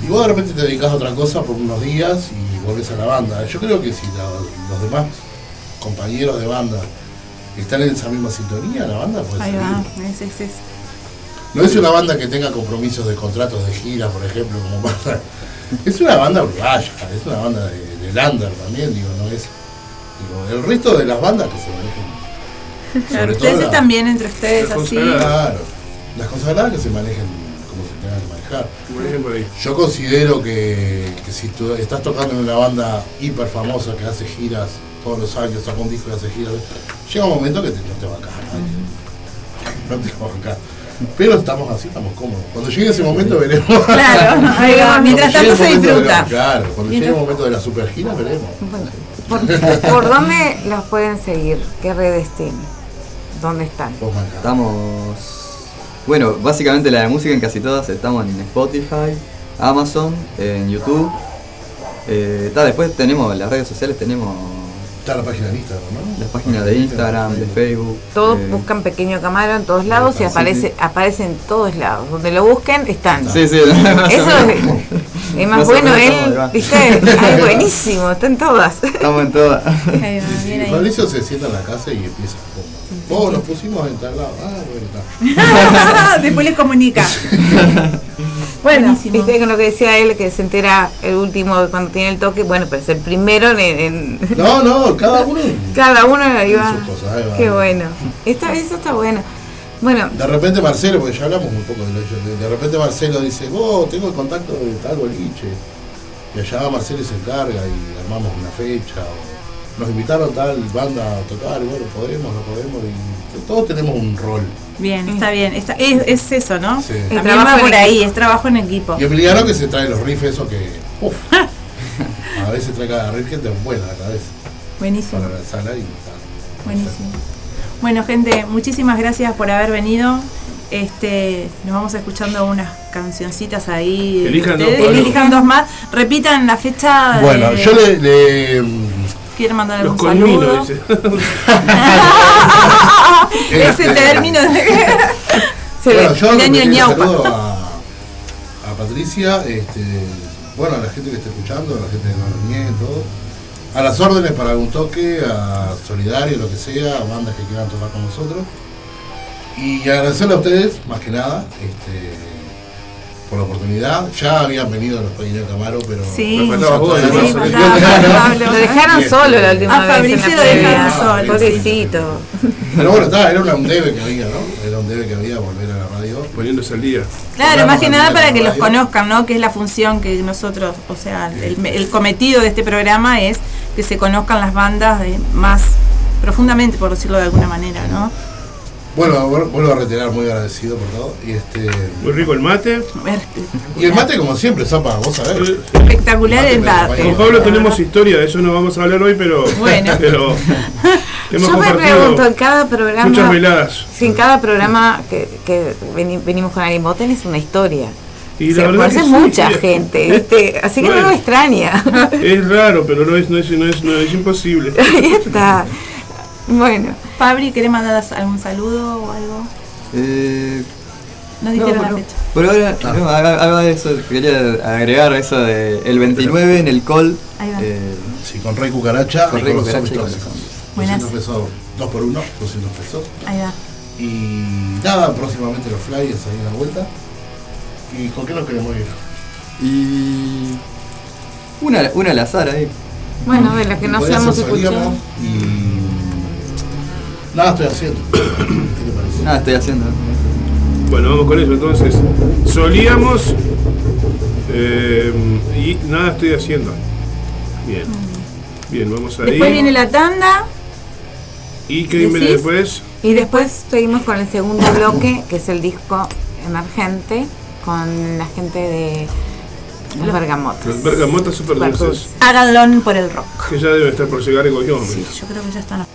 Y vos de repente te dedicas a otra cosa por unos días y volvés a la banda. Yo creo que si la- los demás compañeros de banda están en esa misma sintonía, la banda puede Ahí va, es, es, es. No es una banda que tenga compromisos de contratos de gira, por ejemplo, como pasa. Es una banda uruguaya, es una banda de, de Lander también, digo, no es. Digo, el resto de las bandas que se manejen. Claro, ustedes bien entre ustedes, las así. Claro, las consagradas que se manejen como se tengan que manejar. Por ahí. Yo considero que, que si tú estás tocando en una banda hiper famosa que hace giras todos los años, saca un disco y hace giras, llega un momento que te- no te va a caer nadie. No te va a bancar. Pero estamos así, estamos cómodos. Cuando llegue ese momento veremos. Claro. Mientras tanto se disfruta. la- claro, cuando llegue el momento de la super gira veremos. ¿Por, por dónde los pueden seguir? ¿Qué redes tienen? ¿Dónde están? Estamos. Bueno, básicamente la de música en casi todas. Estamos en Spotify, Amazon, en YouTube. Eh, ta, después tenemos las redes sociales, tenemos Está la página de Instagram, ¿no? las páginas de Instagram, de Facebook. Todos eh, buscan Pequeño Camaro en todos lados y Sí, aparece, sí. aparece en todos lados. Donde lo busquen, están. Sí, sí. Eso es, es más bueno, él. ¿viste? Ay, buenísimo, está en todas. Estamos en todas. Fabricio se sienta en la casa y empieza. Vos nos pusimos en tal lado. Ah, bueno, está. Después le comunica. Bueno, Buenísimo. viste con lo que decía él, que se entera el último cuando tiene el toque, bueno, pero es el primero en, en- No, no, cada uno. cada uno va. sus cosas, ahí va. Qué bueno. Esta, eso está bueno. Bueno, De repente Marcelo, porque ya hablamos un poco de lo de, de repente Marcelo dice, vos tengo el contacto de tal boliche. Y allá va Marcelo se encarga y armamos una fecha. o nos invitaron tal banda a tocar, bueno, podemos, no podemos. Y todos tenemos un rol. Bien, está bien. Está, es, es eso, ¿no? Sí. El También trabajo va por ahí, equipo. es trabajo en equipo. Y Emiliano que se trae los riffs esos que. uf, a veces trae cada riff que te vuela la cabeza Buenísimo, para la sala y tal. buenísimo. Bueno, gente, muchísimas gracias por haber venido. Este, nos vamos escuchando unas cancioncitas ahí. Elijan dos. Elijan dos más. Repitan la fecha. Bueno, de- yo le, le, ¿Quieren mandar Los algún colminos, saludo? dice. Ese Este, término de... se Bueno, ve. yo el año ñaupa. saludo a, a Patricia, este, bueno, a la gente que está escuchando, a la gente de y todo. A las órdenes para algún toque, a Solidario, lo que sea, a bandas que quieran tocar con nosotros. Y agradecerle a ustedes, más que nada, este, por la oportunidad. Ya habían venido los pequeños Camaro, pero. Sí. Me vos. Lo dejaron solo la última A vez. Fabricio lo dejaron previa. solo. Pobrecito. Pero bueno, está, era una- un debe que había, ¿no? Era un debe que había volver a la radio. Poniéndose al día. Claro, más que nada para que los conozcan, ¿no? Que es la función que nosotros, o sea, el, el cometido de este programa es que se conozcan las bandas de- más profundamente, por decirlo de alguna manera, ¿no? Bueno, vuel- vuelvo a reiterar, muy agradecido por todo. Y este. Muy rico el mate. Y el mate, como siempre, Zapa, vos sabés. Espectacular el Mate. Con Pablo tenemos historia, de eso no vamos a hablar hoy, pero. Bueno. Pero. Hemos Yo me pregunto, en cada programa. muchas veladas. Si en cada programa que, que veni- venimos con alguien, vos tenés una historia. Y Se la verdad conoce que mucha sí. gente, ¿viste? Así que no me extraña. Es raro, pero no es, no es, no es, no es imposible. Ahí está. Bueno, Fabri, ¿querés mandar algún saludo o algo? Eh, No no, dijeron la por, fecha. por ahora, no, haga- haga eso, quería agregar eso de el 29 en el col. Ahí va. eh, Sí, con Rey Cucaracha Con y Rey con los Cucaracha zombies y con los tóxicos. zombies. 200 Buenas. pesos, 2 por 1, 200 pesos. Ahí va. Y nada, próximamente los flyers ahí a la vuelta. ¿Y con qué nos queremos ir? Y. Una, una al azar ahí. Bueno, de las que no seamos escuchado. Y. Nada estoy haciendo. ¿Qué te parece? Nada, estoy haciendo. Bueno, vamos con eso entonces. Solíamos eh, y nada estoy haciendo. Bien. Bien, vamos ahí. Después viene la tanda. ¿Y qué viene después? Y después seguimos con el segundo bloque, que es el disco emergente, con la gente de los bergamotas. Los bergamotas super dulces. Háganlo por el rock. Que ya deben estar por llegar en cualquier momento. Sí, yo creo que ya están.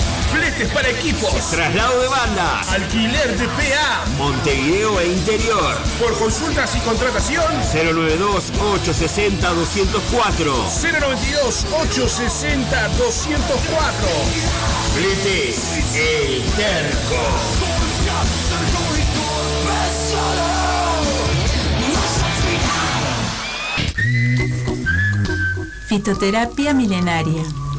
Fletes para equipos. Traslado de bandas, Alquiler de PA. Montevideo e interior. Por consultas y contratación. 092-860-204. 092-860-204. Fletes, El Terco. Fitoterapia milenaria.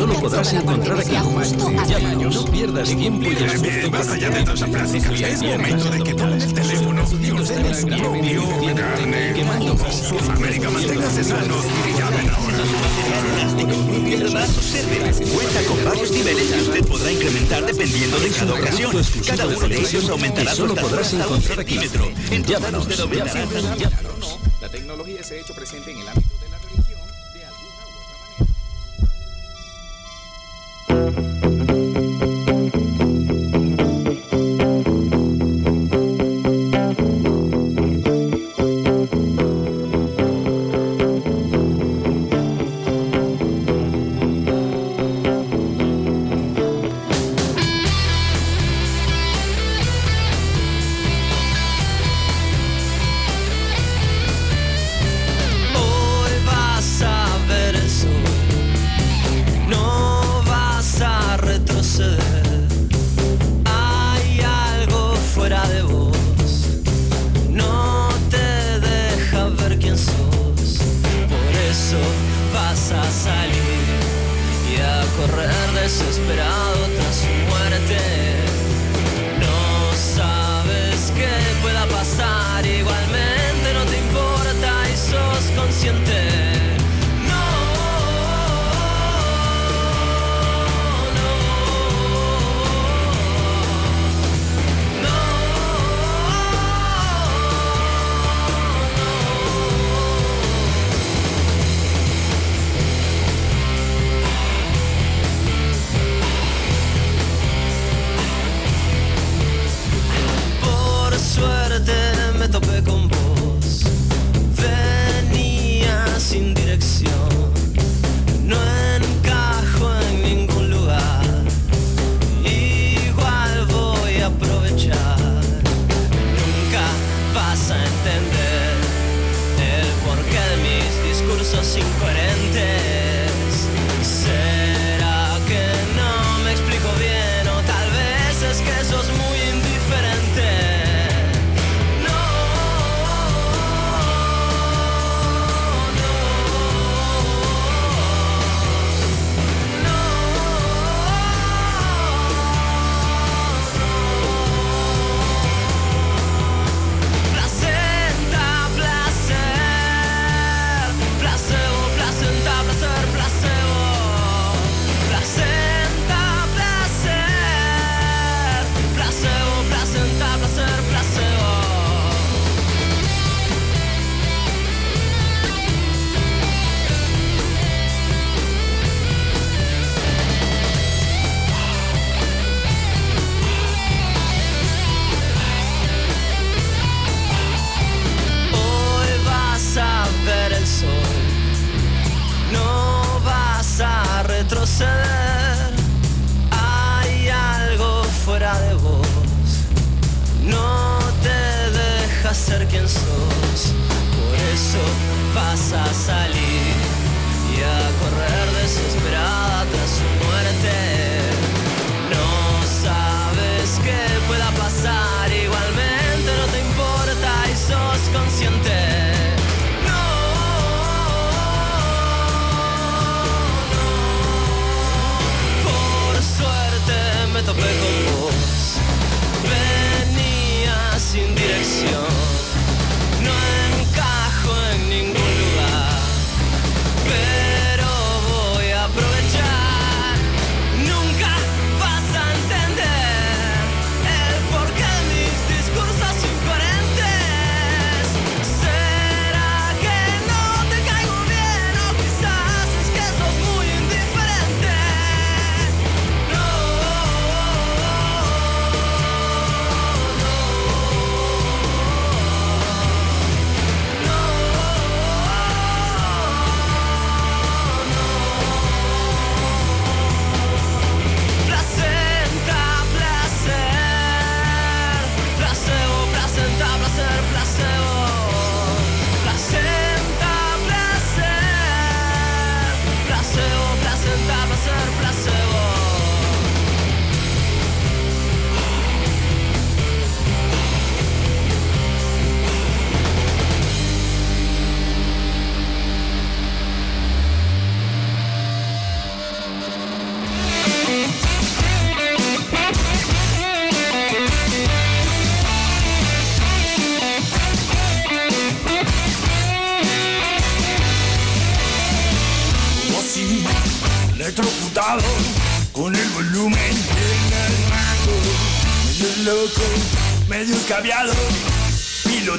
Solo podrás encontrar aquí. Llámanos, no pierdas tiempo y esfuerzo. Basta ya de tanta plática. Es momento de que tomen el teléfono y su propio carne. Quemando América, manténganse sanos y llamen ahora. Cuenta con varios niveles que usted podrá incrementar dependiendo de cada ocasión. Cada uno de ellos aumentará solo su podrás hasta un encontrar aquí. Llámanos, manos de aumentar. llámanos. La tecnología se ha hecho presente en el ámbito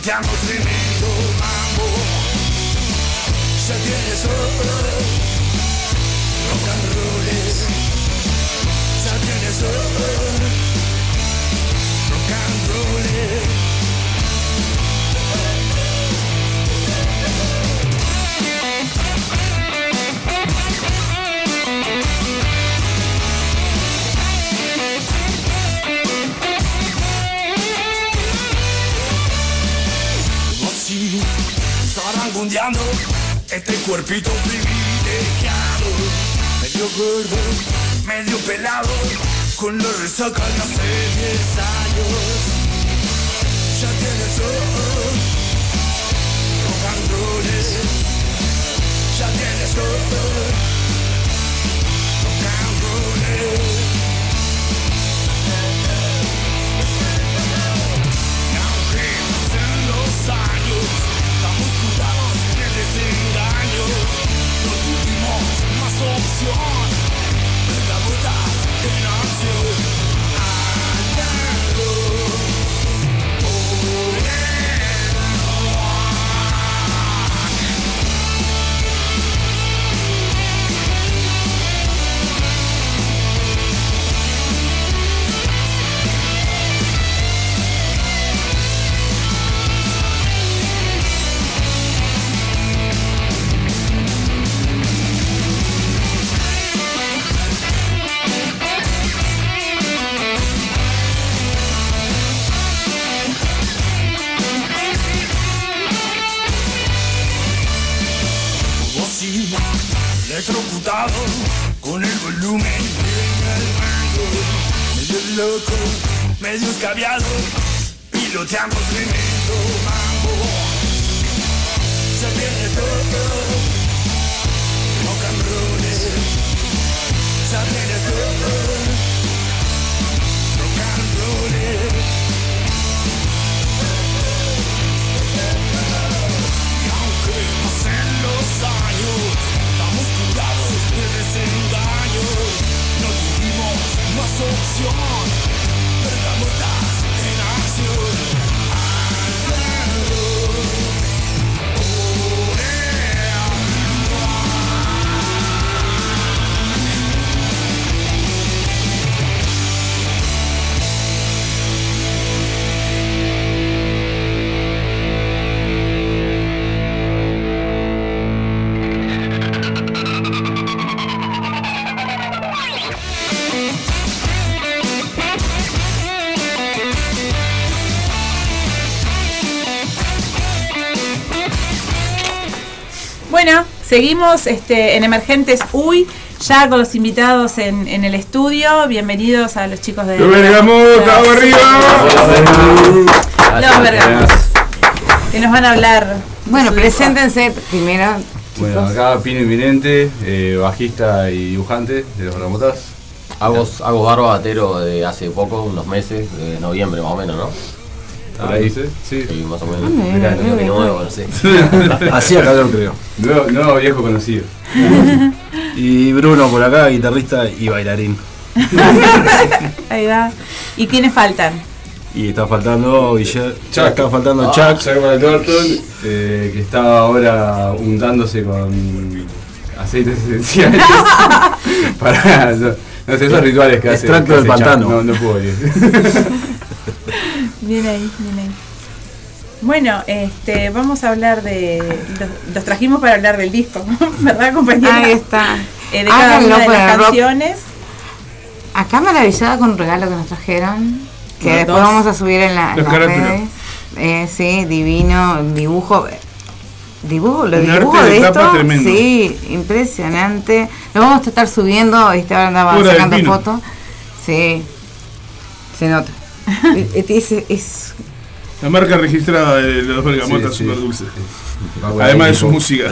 down, gordo, medio pelado, con la resaca de hace 10 años. Ya tienes ojos, rocandones, ya tienes ojos, rocandones. Aunque pasen los años, estamos curados de desengaños. absorption. That put us. volumen. En el Medio loco, medio escabiado Piloteamos tremendo mambo. Se viene todo Rock and Se viene todo decepción Bueno, seguimos este, en Emergentes Uy, ya con los invitados en, en el estudio. Bienvenidos a los chicos de. ¡Los Bergamot, vamos arriba! Los Bergamot. Que nos van a hablar. Bueno, preséntense primero. Bueno, acá Pino Inminente, eh, bajista y dibujante de los Bergamotas. Hago, hago barba batero de hace poco, unos meses, de noviembre más o menos, ¿no? Por ahí, sí. Sí, más o menos. Ah, mira, Verano, mira, que nuevo, no sé. Hacía calor, creo. Nuevo, nuevo viejo conocido. Y Bruno por acá, guitarrista y bailarín. Ahí va. ¿Y quiénes faltan? Y está faltando Guillermo. Chuck. Está faltando Ah, Chuck. Chuck Norton, eh, que está ahora untándose con aceites esenciales. para, no, no sé, esos rituales que hace. Extracto del pantano. No, no puedo ir. Bien ahí, bien ahí. Bueno, este, vamos a hablar de. Los, los trajimos para hablar del disco, ¿verdad, compañera? Ahí está. Eh, de cada Háganlo una de las rock. canciones. Acá maravillada con un regalo que nos trajeron, que Los después dos. vamos a subir en, la, en Los las redes. Eh, sí, divino, dibujo. Dibujo, lo dibujo de esto, tremendo. sí, impresionante. Lo vamos a estar subiendo, este ahora andaba sacando fotos. Sí, se nota. es, La marca registrada de los Bergamotas Sí, sí. super dulce. Va por Además de su música.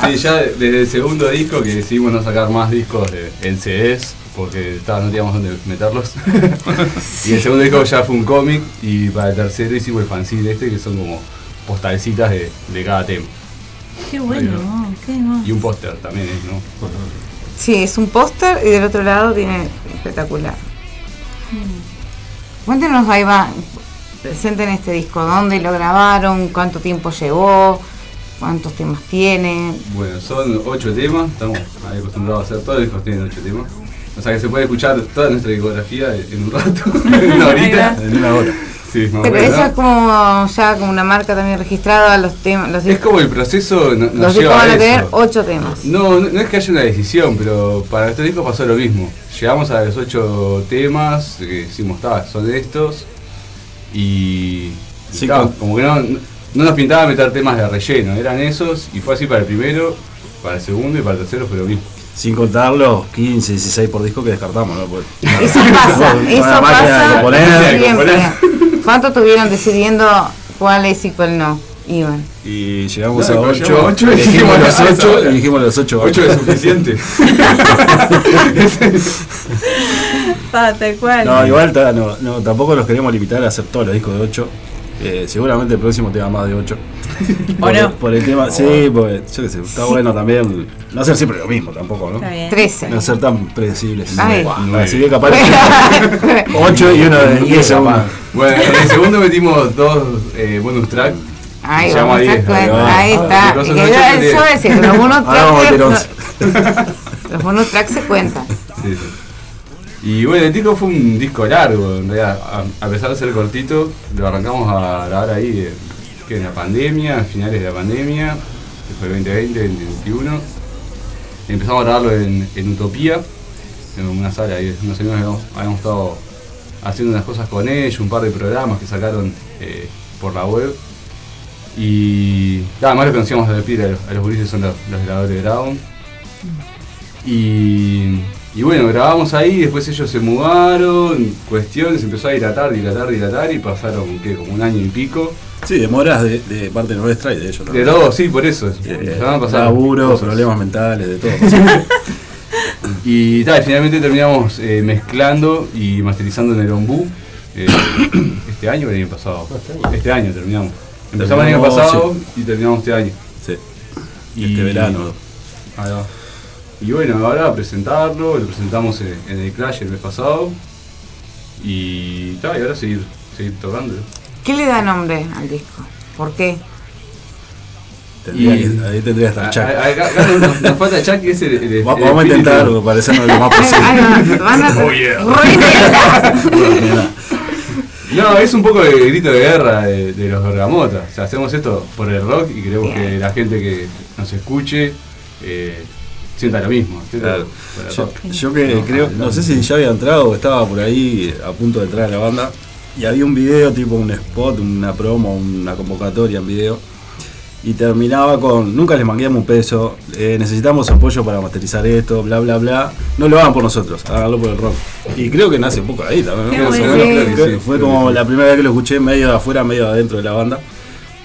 Sí, ya desde el segundo disco que decidimos no sacar más discos de- en CDs porque no teníamos dónde meterlos. y el segundo disco ya fue un cómic y para el tercero hicimos el fanzine este que son como postalcitas de, de cada tema. Qué bueno, qué hermoso. Y un póster también, ¿eh? ¿no? sí, es un póster y del otro lado tiene espectacular. Cuéntenos, ahí va, presenten este disco, dónde lo grabaron, cuánto tiempo llevó, cuántos temas tiene. Bueno, son ocho temas, estamos ahí acostumbrados a hacer todos los discos tienen ocho temas. O sea que se puede escuchar toda nuestra discografía en un rato, en una horita. En una hora. Sí, Pero menos, eso ¿no? es como ya como una marca también registrada, los temas, los Es como el proceso no- nos los discos lleva van a a tener ocho temas. No, no, no es que haya una decisión, pero para este disco pasó lo mismo. Llegamos a los ocho temas, que decimos, "Ta, son estos, y, Sí, y como que no, no nos pintaba meter temas de relleno, eran esos, y fue así para el primero, para el segundo y para el tercero fue lo mismo. Sin contar los 15, 16 por disco que descartamos, ¿no? Pues, Eso pasa, de pasa componer. siempre. ¿Cuánto tuvieron decidiendo cuál es y cuál no? Iban. Y llegamos No, a pero 8, llegamos a ocho y dijimos los "Ah, 8 esa y dijimos los 8. Ocho es suficiente. Ah, tal cual. No, igual no, no, tampoco nos queremos limitar a hacer todos los discos de 8. Eh, seguramente el próximo tenga más de 8. ¿O no? Por el tema, sí, pues yo qué sé, está bueno también no hacer siempre lo mismo tampoco, ¿no? Está bien. Trece. No ser tan predecibles. Ay. Así que capaz 8 y uno de 10 segundos. Bueno, en el segundo metimos dos eh, bonus tracks. Ahí vamos, está ahí ahí Ah, los bonus tracks, 11. los bonus tracks se cuentan. Sí, sí. Y bueno, el disco fue un disco largo, en realidad, a, a pesar de ser cortito, lo arrancamos a grabar ahí eh, que en la pandemia, a finales de la pandemia, que fue el 2020, 2021. Empezamos a grabarlo en, en Utopía, en una sala, y unos amigos habíamos, habíamos estado haciendo unas cosas con ellos, un par de programas que sacaron eh, por la web. Y nada más lo conocíamos de pie, a los, a gurises son los, los grabadores de Ground. Y, y bueno, grabamos ahí, después ellos se mudaron, cuestiones, empezó a dilatar, dilatar, dilatar y pasaron ¿qué? como un año y pico. Sí, demoras de, de parte nuestra y de ellos De también. todo, sí, por eso. Eh, a laburo, cosas. problemas mentales, de todo. Y tal, finalmente terminamos eh, mezclando y masterizando en el Ombú. eh, este año o el año pasado. Este año terminamos. Empezamos el año pasado y terminamos este año. Sí. Y este verano. Ahí va. Y bueno, ahora a presentarlo, lo presentamos en, en el Clash el mes pasado. Y tal, y ahora seguir, seguir tocando. ¿Qué le da nombre al disco? ¿Por qué? Tendría que- ahí tendría que estar Chuck. Nos, falta Chuck que es el, el- el Va- Vamos a intentar parecernos lo más posible. Oh, yeah. No, es un poco de grito de guerra de, de los bergamotas. O sea, hacemos esto por el rock y queremos que la gente que nos escuche eh, sienta lo mismo. sienta Claro. por el Yo, que creo, no sé si ya había entrado o estaba por ahí a punto de entrar a la banda y había un video tipo un spot, una promo, una convocatoria en video y terminaba con, nunca les mangueamos un peso, eh, necesitamos apoyo para masterizar esto, bla, bla, bla. No lo hagan por nosotros, háganlo por el rock. Y creo que nace un poco ahí también. ¿no? Creo creo que fue como la primera vez que lo escuché medio de afuera, medio de adentro de la banda.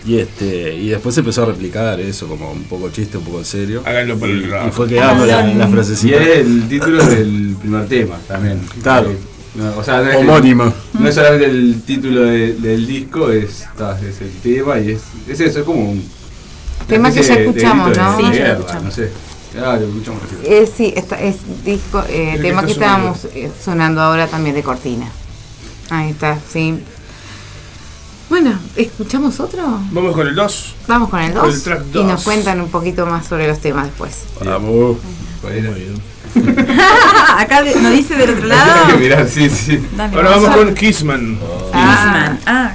Y este y después se empezó a replicar eso como un poco chiste, un poco en serio. Háganlo por el y, rock. y fue quedando la, la Y frasecita. es el título del primer tema también. Claro. Eh, no, o sea, no es que- Homónimo. no es solamente el título de- del disco, es, es el tema y es, es eso, es como un. Tema una que ya escuchamos, ¿no? de Sí, ya escuchamos. No sé. Escuchamos. Eh, sí, esta, es disco, eh, El tema que está estábamos eh, sonando ahora también de cortina. Ahí está, sí. Bueno, ¿escuchamos otro? Vamos con el 2. Vamos con el Con 2 el track y nos cuentan un poquito más sobre los temas después. Vamos. Acá nos dice del otro lado. Mirá, sí, sí. Dale, Ahora vamos a- con Kissman. Ah, ah,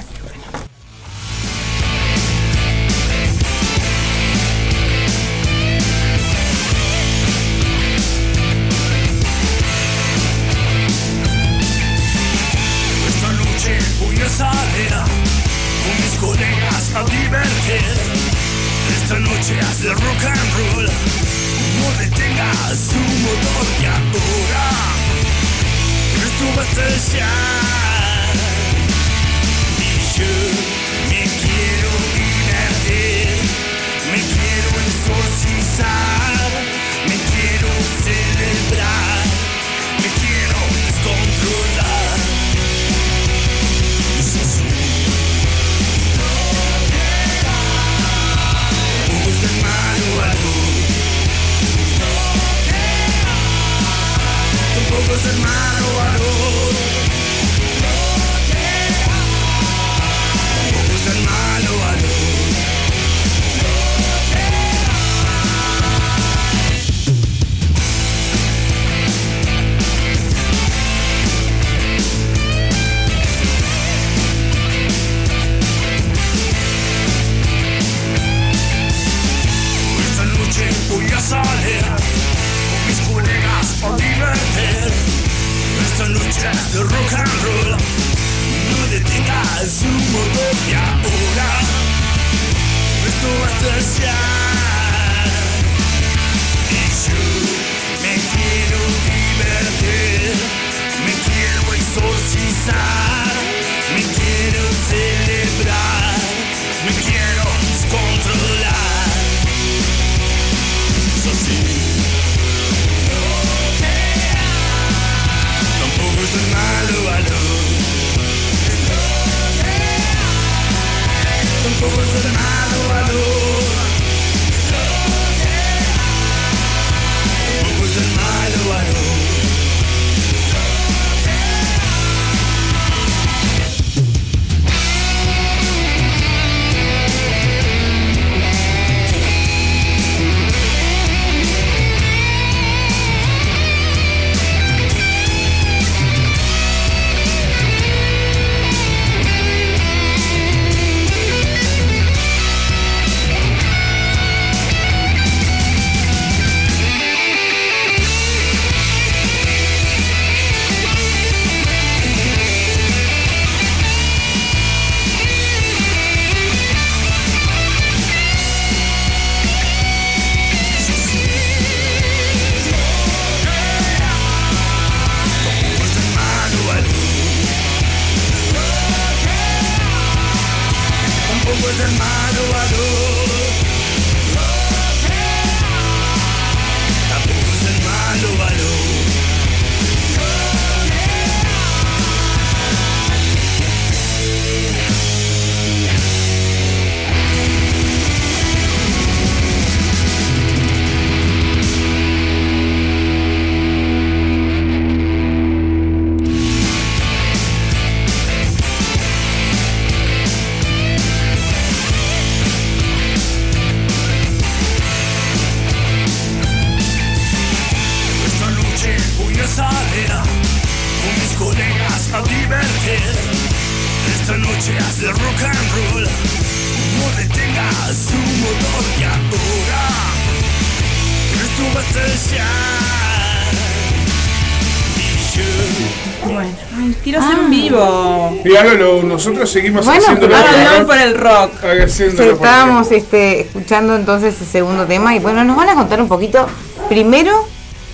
nosotros seguimos Bueno, el Háganlo rock. por el rock. Estábamos este, escuchando entonces el segundo tema y bueno, nos van a contar un poquito primero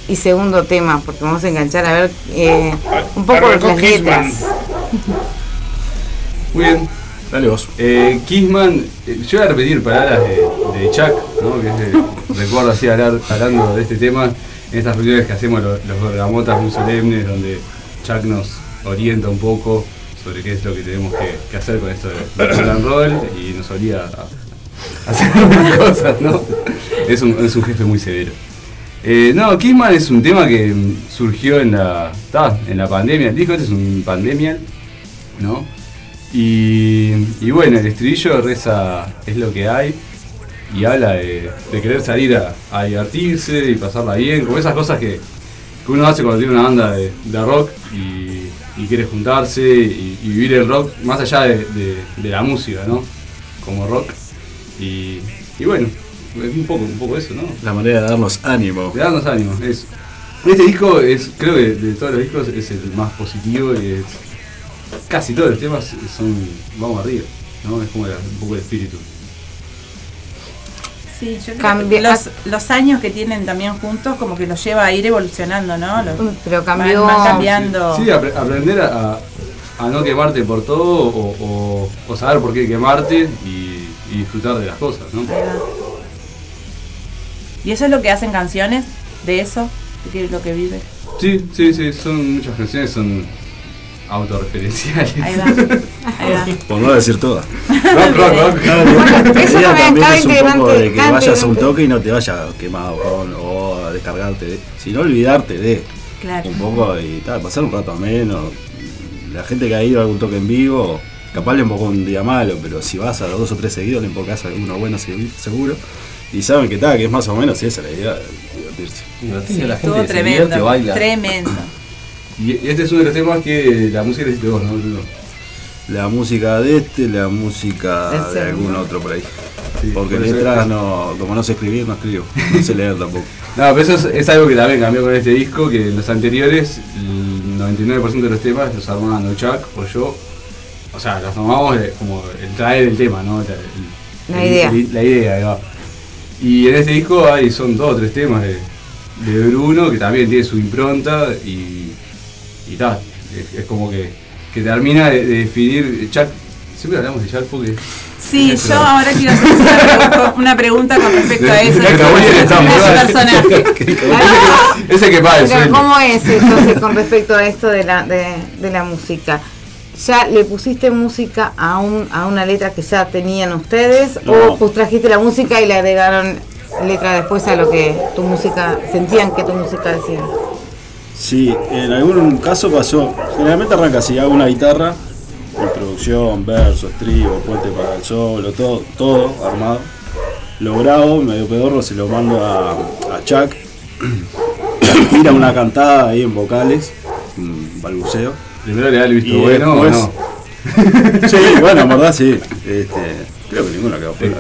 y segundo tema, porque vamos a enganchar a ver eh, un poco de Arrancó las letras. Muy bien. Dale vos. Eh, Kissman, eh, yo voy a repetir palabras de, de Chuck, ¿no? que es de- recuerdo así hablar, hablando de este tema en estas reuniones que hacemos los, los bergamotas muy solemnes, donde Chuck nos orienta un poco sobre qué es lo que tenemos que, hacer con esto de rock and roll y nos obliga hacer algunas cosas, ¿no? Es un, es un jefe muy severo. Eh, no, Kissman es un tema que surgió en la, en la pandemia. El disco este es un pandemial, ¿no? Y, bueno, el estribillo reza es lo que hay y habla de, querer salir a, a divertirse y pasarla bien, como esas cosas que, que uno hace cuando tiene una banda de, de rock y, y quiere juntarse y, y vivir el rock más allá de, de- de la música, ¿no? Como rock. Y, y bueno, es un poco, un poco eso, ¿no? La manera de darnos ánimo. De darnos ánimo, eso. Este disco es, creo que de todos los discos es el más positivo y es, casi todos los temas son vamos arriba, ¿no? Es como un poco el espíritu. Sí, yo creo que los, los años que tienen también juntos como que los lleva a ir evolucionando, ¿no? Los- Pero cambió- van cambiando. Sí, apre- aprender a, a no quemarte por todo o, o- o saber por qué quemarte y, y disfrutar de las cosas, ¿no? Y eso es lo que hacen canciones de eso, de que es lo que vive. Sí, sí, sí, son muchas canciones, son autorreferenciales. Ahí va. Ahí va. Por no decir todas. rock, rock, rock. Bueno, eso La idea también, es un poco de que vayas a un toque y no te vayas quemado o a descargarte, de- sino olvidarte de Claro. un poco y tal, pasar un rato menos. La gente que ha ido a algún toque en vivo, capaz le poco un día malo, pero si vas a los dos o tres seguidos le enfocás a uno bueno seguro. Y saben que tal, que es más o menos esa la idea, divertirse. Divertirse, la gente Estuvo se divierte, tremendo. baila. Tremendo. Y este es uno de los temas que la música de vos, ¿no? La música de este, la música de algún otro por ahí. Sí, Porque por letras no, como no sé escribir, no escribo. No sé leer tampoco. No, pero eso es, es algo que también cambió con este disco, que en los anteriores el 99% de los temas los armaban o Chuck o yo. O sea, los armábamos de- como el traer el tema, ¿no? La, idea. el- la idea, va. Y en este disco hay, son dos o tres temas de, de Bruno, que también tiene su impronta y, y tal. Es, es como que, que termina de, de definir. Chuck, siempre hablamos de Chuck porque. Sí, yo ahora quiero hacer una pregunta, con respecto a eso. Personaje. Ese que sueldo. ¿cómo es entonces con respecto a esto de la, de, de la música? ¿Ya le pusiste música a, un, a una letra que ya tenían ustedes? No. ¿O pues trajiste la música y le agregaron letra después a lo que tu música, sentían que tu música decía? Sí, en algún caso pasó. Generalmente arranca así, hago una guitarra, introducción, verso, estribo, puente para el solo, todo, todo armado. Lo grabo, medio pedorro, se lo mando a, a Chuck. Tira una cantada ahí en vocales, un balbuceo. Primero le da el visto Y bueno o después- no. Sí, bueno, en verdad sí. Este, creo que ninguno quedó fuera.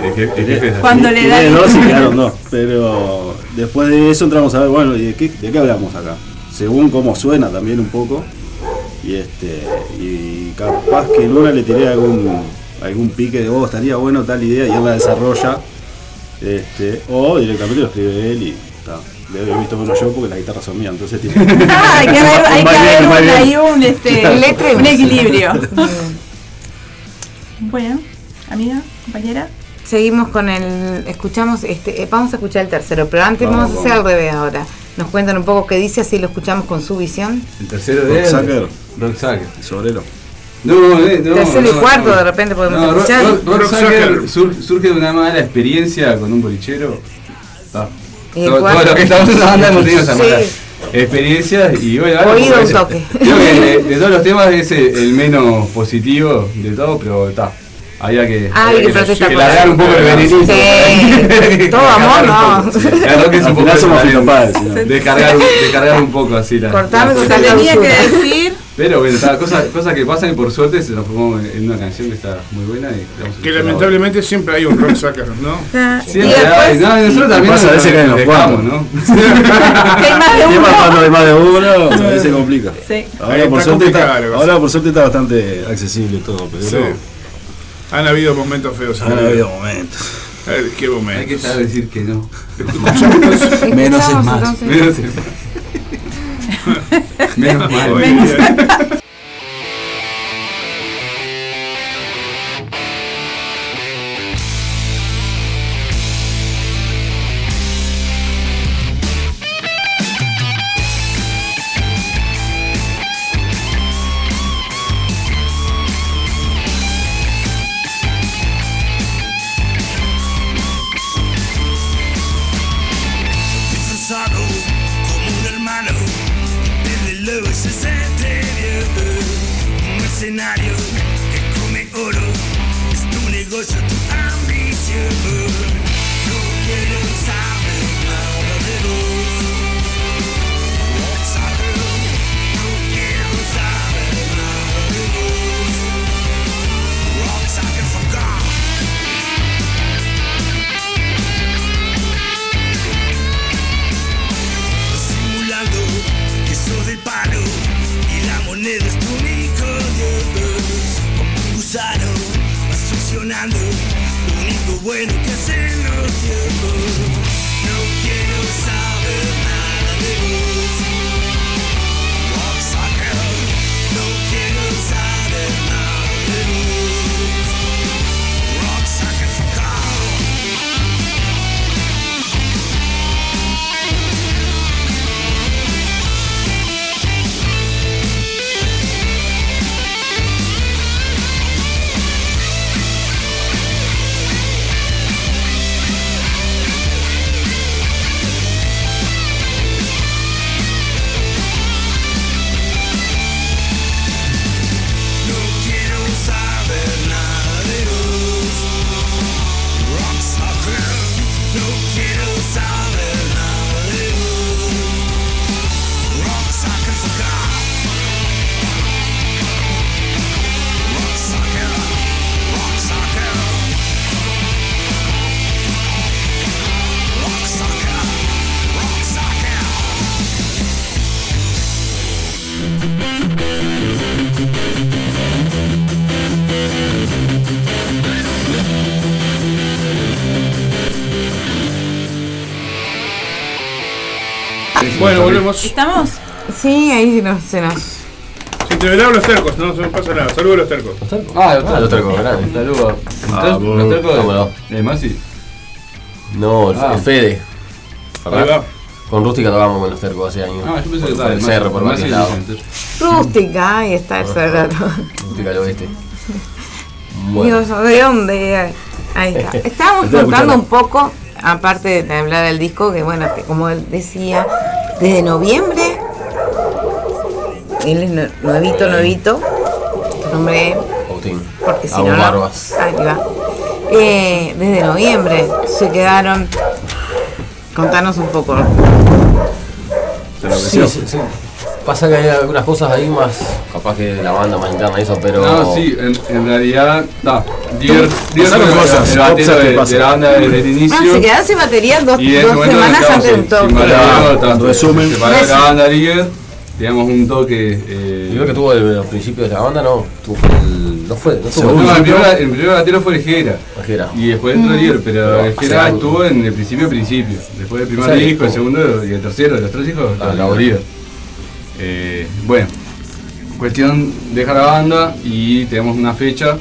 Cuando le da dos y quedaron dos. Pero después de eso entramos a ver, bueno, ¿y de qué, de qué hablamos acá? Según cómo suena también un poco. Y este y capaz que en una le tiré algún algún pique de vos, estaría bueno tal idea y él la desarrolla. Este, o directamente lo escribe él y está. Le he visto menos yo porque las guitarras son mías, entonces tiene. Ah, hay que haber, hay que haber un un, este, un equilibrio. Bueno, amiga, compañera. Seguimos con el. Escuchamos. este eh, Vamos a escuchar el tercero, pero antes Vamos, vamos, a hacer al revés ahora. Nos cuentan un poco qué dice, así lo escuchamos con su visión. El tercero de Rock Sucker. Sobrero. No, eh, no, Tercero y no, cuarto no. de repente podemos No, Rock- escuchar. Rock- Rock Rock Sucker Sucker. sur- surge de una mala experiencia con un bolichero. Ah. Todo, lo que estamos en esa banda hemos tenido esa Sí. mala experiencia y bueno, ahora Oído un toque. Creo que de, de todos los temas es el, el menos positivo de todo, pero está. Había que, Ah, que que largar un poco el venenito. Sí. Todo amor, no. Claro que es poco final somos ¿no? Descargar, un- descargar un poco así la. Cortame la- con tenía que decir Pero bueno, cosas, cosas que pasan y por suerte se transformó en en una canción que está muy buena y Que lamentablemente siempre hay un rock sucker, ¿no? Ah, Siempre hay, no, y nosotros también Pasa, a veces caen los cuatro. ¿no? Que hay más de uno. cuando hay más de uno, a veces se complica. Sí. Ahora está por, suerte está, ahora por suerte está bastante accesible todo, pero Sí. Han habido momentos feos. han habido momentos. Qué Hay que momentos. saber decir que no. Menos es más. entonces. Menos es más. Menos mal. Oye, disfrazado ¿Estamos? Sí, ahí nos- se nos. Se entreveraron los tercos, no se me pasa nada. Saludos a los tercos. Ah, los Ah, los tercos. tercos, grande. Saludos. Ah, Los tercos ¿Cómo no? Masi. No, el Ah. Fede. Ahí ¿verdad? va. Con Rústica tocamos con los tercos hace años. Ah, yo pensé que estaba el cerro, por varios lados. Rústica, ahí está el cerro. Rústica del oeste. Bueno, ¿de dónde? Ahí está. Estábamos contando un poco, aparte de hablar del disco, que bueno, que como él decía, desde noviembre, él es nue- nuevito, nuevito, su nombre es, Agustín. porque si no, Barbas. ahí va. Eh, desde noviembre se quedaron, contanos un poco. Se Sí, sí, sí. Pasa que hay algunas cosas ahí más, capaz que la banda más interna eso, pero. No, sí, en, en realidad, Pasaron fue cosas, el batero de, de la banda desde el Ah, inicio. se quedaron sin batería dos, dos semanas antes del toque. Resumen. Se separó la banda Dier, teníamos un toque. Eh, Yo creo que tuvo el, los principios de la banda, no. Tuvo el, no fue, no tuvo No, el primer, el primer batero fue el Jera. Y después entró Dier, pero Pero Jera estuvo en el principio principio. Después del primer disco, el segundo y el tercero, los tres hijos, Ah, la la. Eh, bueno, cuestión deja la banda y tenemos una fecha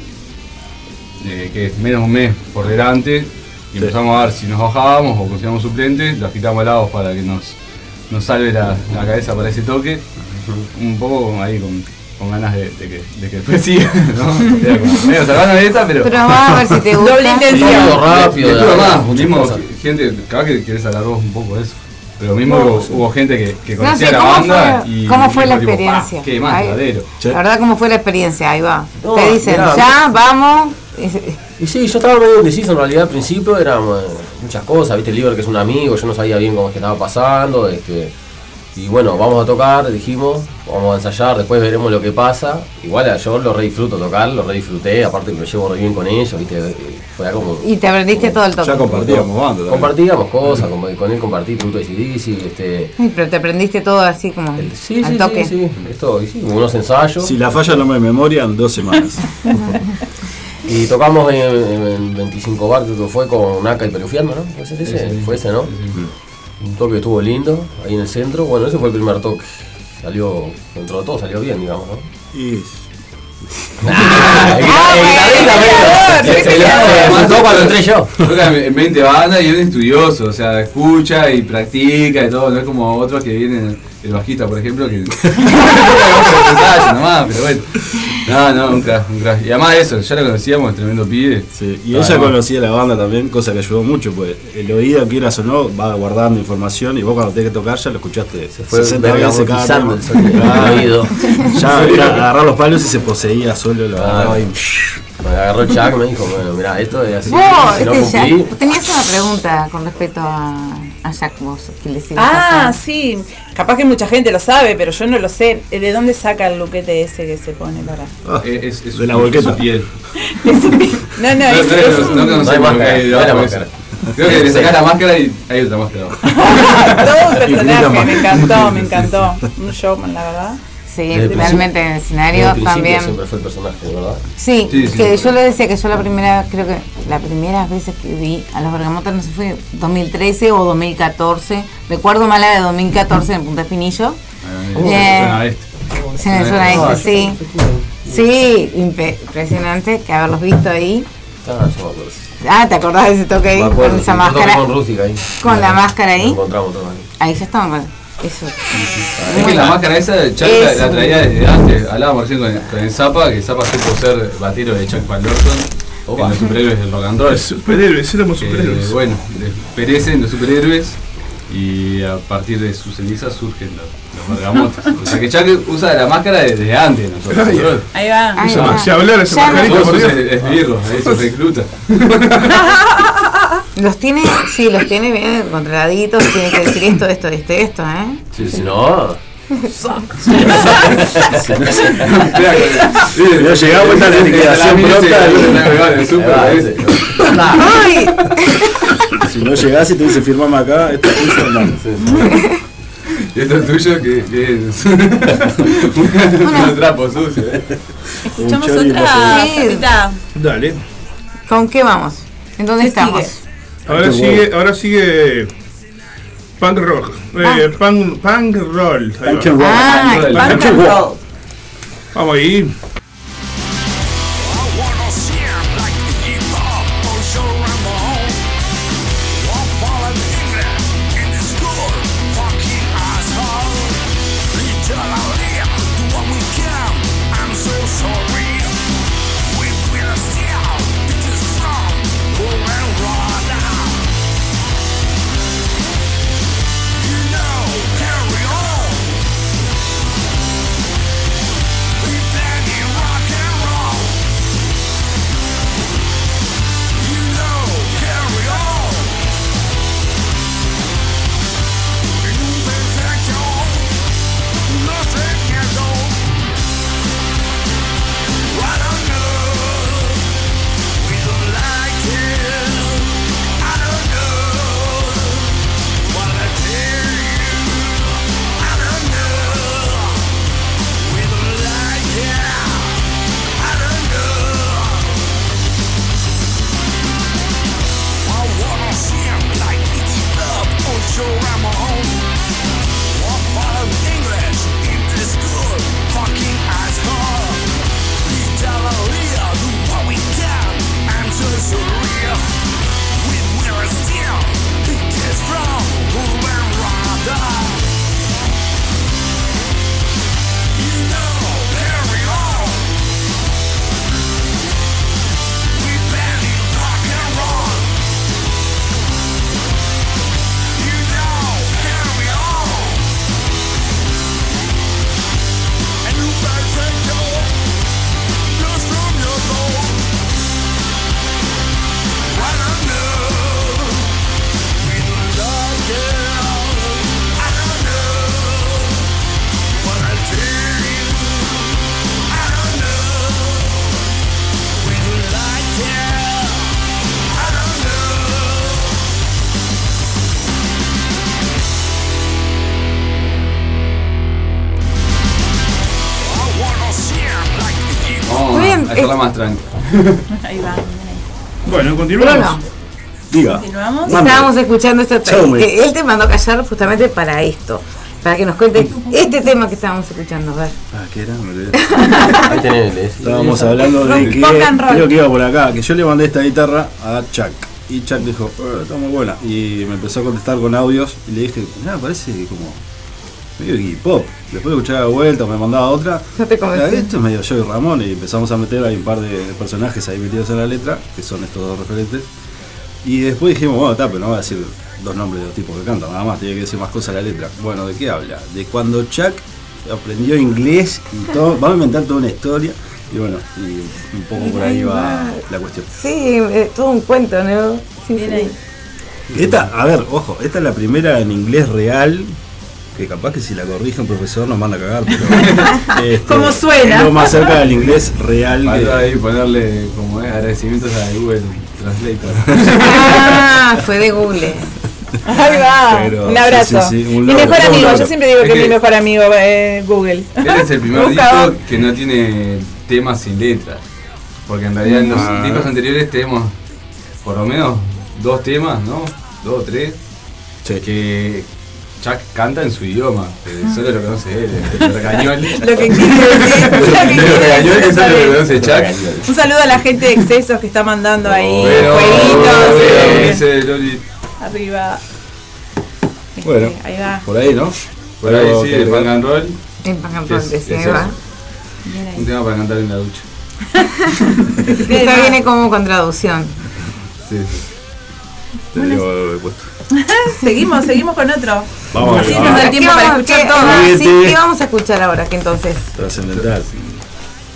eh, que es menos de un mes por delante y empezamos a ver si nos bajábamos o conseguíamos suplentes, los quitamos helados para que nos, nos salve la, la cabeza para ese toque. Un poco ahí con, con ganas de, de que, de que después siga, ¿no? Era como medio salvando esta, pero. Pero vamos a ver si te gusta. Doble intención. Rápido, la más, gente, capaz que querés hablar vos un poco de eso. Pero mismo No, hubo, sí. hubo gente que, que No conocía sé, la ¿cómo banda fue, y. cómo fue y la dijo, experiencia? "Pa, Qué más, verdadero. La verdad, ¿cómo fue la experiencia? Ahí va. No, Te dicen, mirá, ya, vamos. Y sí, yo estaba medio indeciso en realidad al principio, eran eh, muchas cosas, viste, el Liber que es un amigo, yo no sabía bien cómo es que estaba pasando, este, Y bueno, vamos a tocar, dijimos, vamos a ensayar, después veremos lo que pasa. Igual yo lo re disfruto tocar, lo re disfruté, aparte que me llevo re bien con ellos, ¿viste? Eh, Fue como. Y te aprendiste todo el toque. Ya compartíamos banda también. Compartíamos cosas, como con él compartí Tributo de CDC, este. Pero te aprendiste todo así como Sí, al sí, toque. sí, sí. Esto, hicimos unos ensayos. Si la falla no me memoria, en dos semanas. Y tocamos en, en 25 bar, creo que fue con Naka y Pelufiando, ¿no? ¿Fue ese? Sí, sí. Fue ese, ¿no? Un toque que estuvo lindo, ahí en el centro. Bueno, ese fue el primer toque. Salió, dentro de todo salió bien, digamos, ¿no? Y cuando entré yo. Toca en 20 bandas y es estudioso, o sea, escucha y practica y todo, no es como otros que vienen, el bajista por ejemplo, que nomás, pero bueno. No, no, un crack, un crack. Y además de eso, ya lo conocíamos, tremendo pibe. Sí, y ella conocía la banda también, cosa que ayudó mucho, pues el oído, quieras o no, va guardando información y vos cuando tenés que tocar ya lo escuchaste fue 60 veces cada tema. el oído. Ya agarrar los palos y se poseía solo, y... Me agarró Chuck, me dijo, bueno, mira, esto es así, Vos, si no este, cumplí, Jack, tenías una pregunta con respecto a, a Jack vos, que le ibas a Ah, sí. Capaz que mucha gente lo sabe, pero yo no lo sé. ¿De dónde saca el luquete ese que se pone para? Es, es de la volqueta. su piel. No, no, No, es, no, es no, un- no No no eso. Creo que le sacás la máscara y hay otra máscara. todo un personaje, me encantó, me encantó. Un showman, la verdad. Sí, Desde el realmente en también. siempre fue el personaje, ¿verdad? Sí, Sí, sí, que sí. yo le decía que yo la primera, creo que la primera veces que vi a los Bergamotas, no sé, fue 2013 o 2014. Recuerdo más la de 2014 en Punta Espinillo. Uh, Eh, suena este. Sí, me suena Ah, este, sí. Sí, impresionante que haberlos visto ahí. Ah. Ah, ¿te acordás de ese toque ahí? Acuerdo, con esa sí, máscara. Con Rústica ahí. Con la máscara ahí. Encontramos ahí. Ahí ya estaban. Eso. Es que la máscara esa, Chuck la, Es traía desde antes. Hablábamos recién con, con el Zapa, que el Zapa supo ser batero de Chuck Van Opa. en los superhéroes del rock and roll. Superhéroes, éramos Eh, superhéroes. bueno, de- perecen los superhéroes y a partir de sus cenizas surgen los, los bergamotas. O sea que Chuck usa la máscara desde antes nosotros. Ay, Ahí va. Ahí Se- va. Se hablar esa Ya me- mascarita, Todos por Dios. esbirros, ahí sus reclutas. Los tiene, sí, los tiene bien controladitos. Tiene que decir esto, esto, esto, esto, ¿eh? Sí, si no. Pero llegamos a esta liquidación pronta. ¡Ay! Si no llegás y te dice firmame acá, esto es tuyo, no. Y esto es tuyo que, que es un trapo sucio. ¿eh? Escuchamos otra. Dale. ¿Con qué vamos? ¿En dónde ¿Qué estamos? Ahora sigue, ahora sigue punk rock. Eh, punk, punk roll. Punk roll. Ah, Punk roll. Vamos ahí. Más tranquila. Ahí va. Bueno, continuamos. Diga. Continuamos. Estábamos escuchando este me- que él te mandó a callar justamente para esto, para que nos cuente este tema que estábamos escuchando. A ver. Ah, ¿qué era? Ahí tenés, es- Estábamos es- hablando de que creo que iba por acá, que yo le mandé esta guitarra a Chuck. Y Chuck dijo, "Eh, está muy buena. Y me empezó a contestar con audios y le dije, nada, parece como medio Iggy pop. Después de escuchar de vuelta, me mandaba otra. No te "Ah, convencí. Esto es medio Joey Ramón y empezamos a meter ahí un par de personajes ahí metidos en la letra, que son estos dos referentes. Y después dijimos, bueno, está, pero no va a decir dos nombres de los tipos que cantan, nada más, tiene que decir más cosas la letra. Bueno, ¿de qué habla? De cuando Chuck aprendió inglés y todo, vamos a inventar toda una historia. Y bueno, y un poco por ahí va va. la cuestión. Sí, eh, todo un cuento, ¿no? Sí, sí. ahí. Esta, a ver, ojo, esta es la primera en inglés real, que capaz que si la corrige un profesor nos manda a cagar, pero... este, ¿Cómo suena? Es lo más cerca del inglés real que... Ahí ponerle como es, agradecimientos a Google Translator. Ah, fue de Google. Ahí va. Pero, un abrazo. sí, sí, un mi mejor amigo, yo siempre digo que Es es mi que- mejor amigo eh, Google. Este es el primer disco que no tiene temas sin letras. Porque en realidad en los Ah. discos anteriores tenemos por lo menos dos temas, ¿no? Dos o tres. Que Chuck canta en su idioma, que solo lo conoce él, el regañón. Lo que quiere decir. lo que El quiere regañón decir que solo lo conoce Chuck. Un saludo a la gente de excesos que está mandando ahí Pero, jueguitos. eh, ese Loli, Arriba. Este, Bueno, Ahí va. por ahí, ¿no? por ahí sí, ¿qué el rock and roll. En Pagan que es- sí, es va. Un tema para cantar en la ducha. Esta viene como con traducción. Sí, sí. Te digo, he puesto. Seguimos, seguimos con otro. Vamos, Así vamos. nos da el ¿Qué tiempo para vamos, escuchar todo. sí. ¿qué vamos a escuchar ahora que entonces? Trascendental.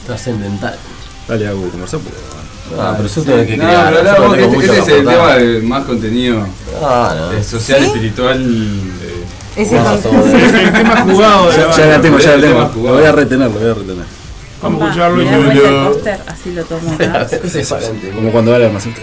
Trascendental. Dale, Agus, conversá, porque... Ah, pero yo tengo que No, crear. hablamos- tengo este, este es el tema de más contenido Ah, no. eh, social, ¿Sí? espiritual. eh, ver. El tema jugado de la Ya, ya la tengo, ya la el tengo. tema Lo voy a retener, lo voy a retener. Vamos a escucharlo y yo- póster, así lo tomo. Sí. Como cuando va el almacén.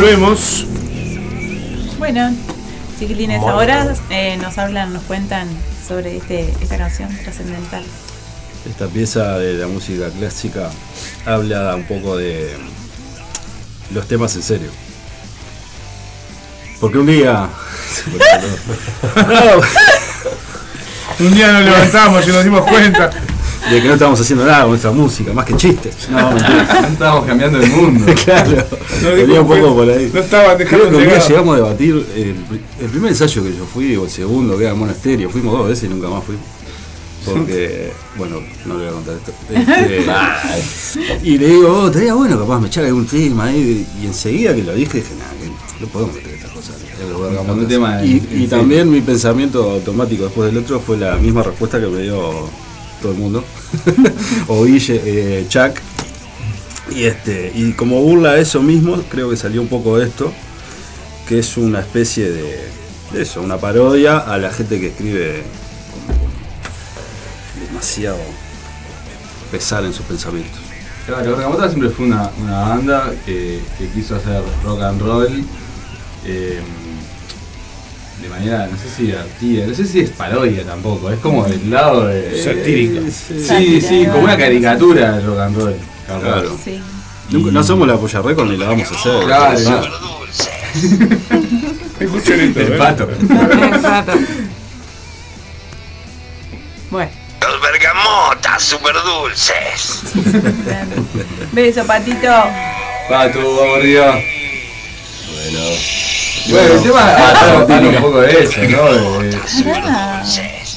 Volvemos. Bueno, chiquilines, Bueno. ahora eh, nos hablan, nos cuentan sobre este, esta canción trascendental. Esta pieza de la música clásica habla un poco de los temas en serio. Porque un día. Un día nos levantamos y nos dimos cuenta. De que no estábamos haciendo nada con nuestra música, más que chistes. No. Estábamos cambiando el mundo. claro. No Venía un poco por ahí. No estaban Creo dejando que un llegamos a debatir el, el primer ensayo que yo fui o el segundo que era monasterio. Fuimos dos veces y nunca más fuimos. Porque, bueno, no le voy a contar esto. Este, y le digo, oh, estaría bueno capaz me echar algún tema ahí. Y enseguida que lo dije, dije, nada, que no podemos meter estas cosas. en los bergamotas". Un tema en- y, en y también mi pensamiento automático después del otro fue la misma respuesta que me dio todo el mundo. o Guille, eh, Chuck. Y, este, y como burla a eso mismo, creo que salió un poco esto, que es una especie de, de eso, una parodia a la gente que escribe demasiado pesar en sus pensamientos. Claro, Bergamota siempre fue una, una banda que, que quiso hacer rock and roll eh, de manera, no sé si divertida, no sé si es parodia tampoco, es como del lado de. Satírica. Sí, sí, como una caricatura del rock and roll. Claro. Sí. Nunca- No somos la Polla Record ni la vamos a hacer. Claro, Nada. Escuchen esto. El ¿eh? pato. Bueno. Los bergamotas super dulces. Beso, patito. Pato, vamos arriba. Bueno. Bueno, el tema Ah, habla- típica. habla un poco de eso, ¿no? De, Ah,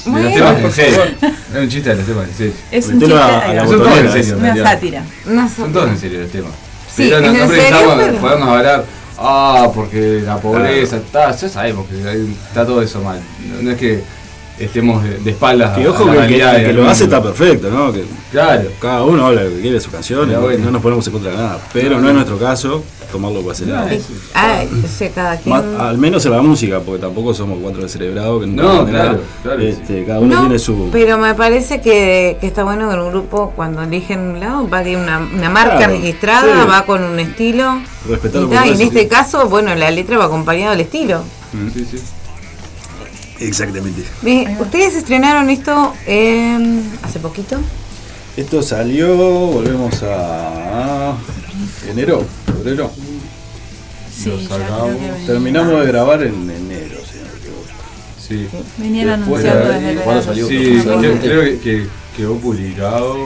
los temas en serio. Es un chiste de los temas en serio. Es un chiste, Son todos en serio. una sátira. Son todos en serio los temas. Sí, pero no, pensamos pero- podemos hablar, ah, porque la pobreza, está, ya sabemos que está todo eso mal. No, no es que estemos de, de espaldas Que a- ojo a la que lo hace está perfecto, ¿no? Que Claro. cada uno habla lo que quiere de su canción y Pero no- bueno. no nos ponemos en contra de nada. Pero no es nuestro caso tomarlo por ese lado. Cada quien. Ma- al menos en la música, porque tampoco somos cuatro descerebrados que No, claro, claro Este, Cada uno No, tiene su. Pero me parece que, que está bueno que un grupo, cuando eligen un lado, va de una, una marca Claro, registrada, sí. va con un estilo. Respetarlo y, y en este caso, bueno, la letra va acompañada del estilo. Sí, sí. Exactamente. ¿Ustedes estrenaron esto en- hace poquito? Esto salió, volvemos a enero, febrero. Sí, Lo sacamos. Terminamos de grabar en enero, si no me equivoco. Sí. Venían anunciando de desde ¿cuándo salió? Sí, Sí, creo, sí. creo que, que quedó publicado.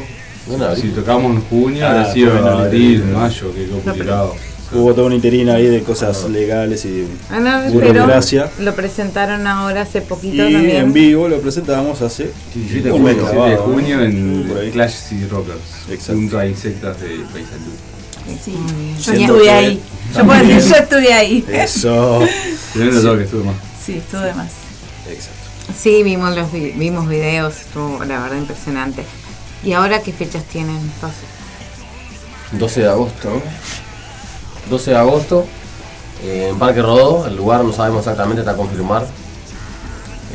Si tocamos en junio, Ah, sido fue en abril. mayo que quedó publicado. Hubo toda una interina ahí de cosas legales y Ah, no, Burocracia. lo presentaron ahora hace poquito Y también. en vivo lo presentamos hace 17 de un mes junio, 17 de junio ¿no? en Por ahí. Clash City Rockers, Exacto. junto a insectas de Paysandú. Sí, yo estuve que ahí. Yo puedo decir, yo estuve ahí. Eso. Tremendo toque estuvo más. Sí, estuve más. Exacto. Sí, vimos los vi- vimos videos, estuvo la verdad impresionante. ¿Y ahora qué fechas tienen? Paso. 12 de agosto. 12 de agosto, eh, en Parque Rodó, el lugar no sabemos exactamente, está a confirmar.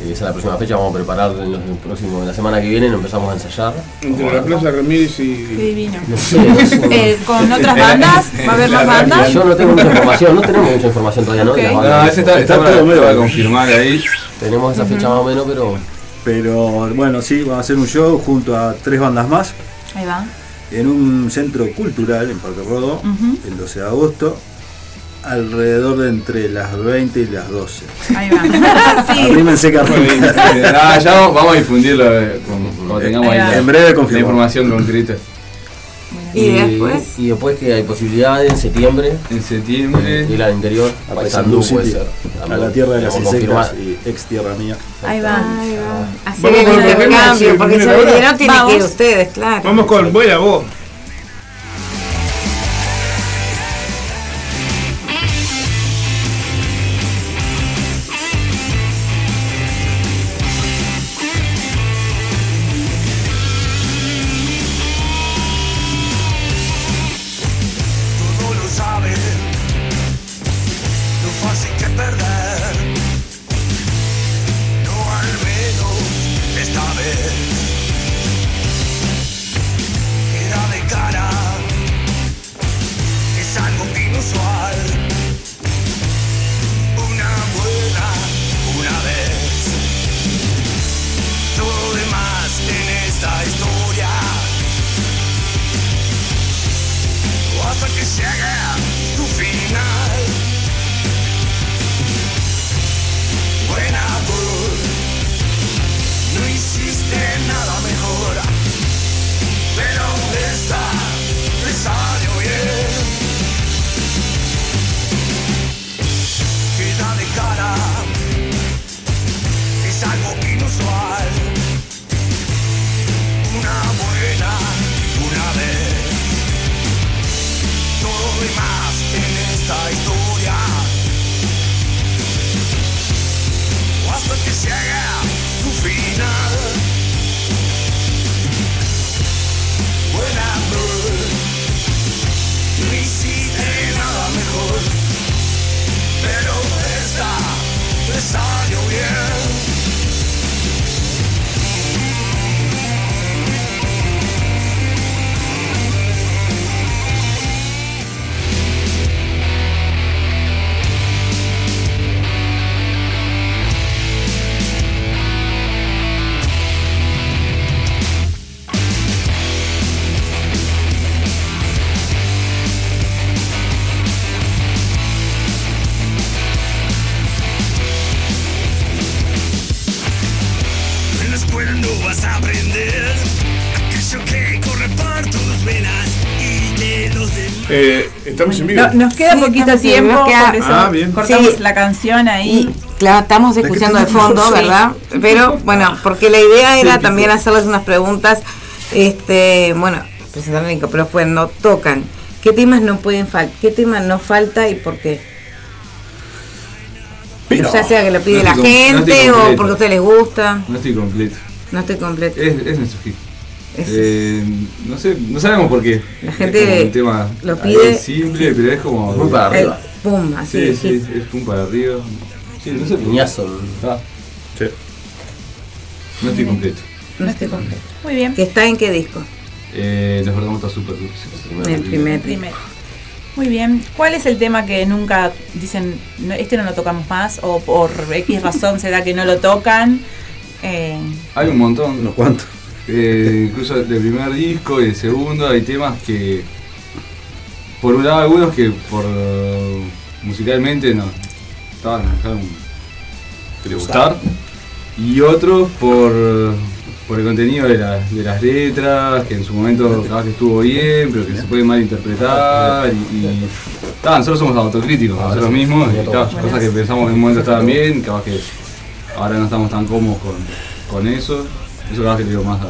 Eh, esa es la próxima fecha, vamos a preparar en, los próximos, en la semana que viene, nos empezamos a ensayar. Entre la Plaza Ramírez Qué y. divino. No sé, no sé. Eh, ¿Con otras bandas? ¿Va a haber más bandas? Yo no tengo mucha información, no tenemos mucha información todavía, ¿no? De las Ok. bandas. No, ese está, está, Está para, todo medio para confirmar ahí. Tenemos esa fecha más o menos, pero Pero bueno, sí, vamos a hacer un show junto a tres bandas más Ahí va. En un centro cultural en Parque Rodó Ujú. el 12 de agosto, alrededor de entre las 20 y las 12. Ahí va. sí. Arrímense ah, ya vamos, a difundirlo eh, con- cuando tengamos ahí Ahí va. la, En breve la confirmamos. información concreta. ¿Y después? Y después que hay posibilidades en septiembre, En septiembre. ir al interior, a Paysandú Paysandú puede City, ser. a la tierra de las insectas y ex tierra mía. Ahí va. Ahí va. Hacer Vamos el con el tema, intercambio, porque ahora. vinieron, tienen que ir ustedes, claro. Vamos con Vuela vos. No- nos queda Sí, poquito tiempo, vivo, queda- por eso Ah, bien. cortamos Sí. la canción ahí. Claro, estamos escuchando de fondo, Sí. ¿verdad? Pero bueno, porque la idea era también hacerles unas preguntas, este, bueno, presentar pero cuando tocan, ¿qué temas no pueden faltar? ¿Qué temas no falta y por qué? ya sea que lo pide No la no gente o porque a ustedes les gusta. No estoy completo. No estoy completo. Es, es nuestro hit. Es- Eh, no sé, no sabemos por qué. La Es gente como un tema lo pide. simple, pero es como. Muy para arriba. El pum, así. Sí, sí, es pum para arriba. Sí, no sé. Piñazo. Ah, Sí. no estoy completo. No estoy completo. Muy bien. ¿Que está en qué disco? Eh, los bergamotas super dulces. En el primer. Muy bien. ¿Cuál es el tema que nunca dicen, "No, este no lo tocamos más? O por X razón se da que no lo tocan. Eh, Hay un montón. Unos cuantos. Eh, incluso del primer disco y del segundo hay temas que. Por un lado, algunos que por. musicalmente no. Estaban, dejaron de gustar. Y otros por. por el contenido de, la- de las letras, que en su momento capaz que estuvo bien, pero que se puede malinterpretar. Y, y ta, nosotros somos autocríticos, nosotros mismos, y cosas que pensamos que en un momento estaban bien, capaz que ahora no estamos tan cómodos con, con eso. Eso capaz que le digo más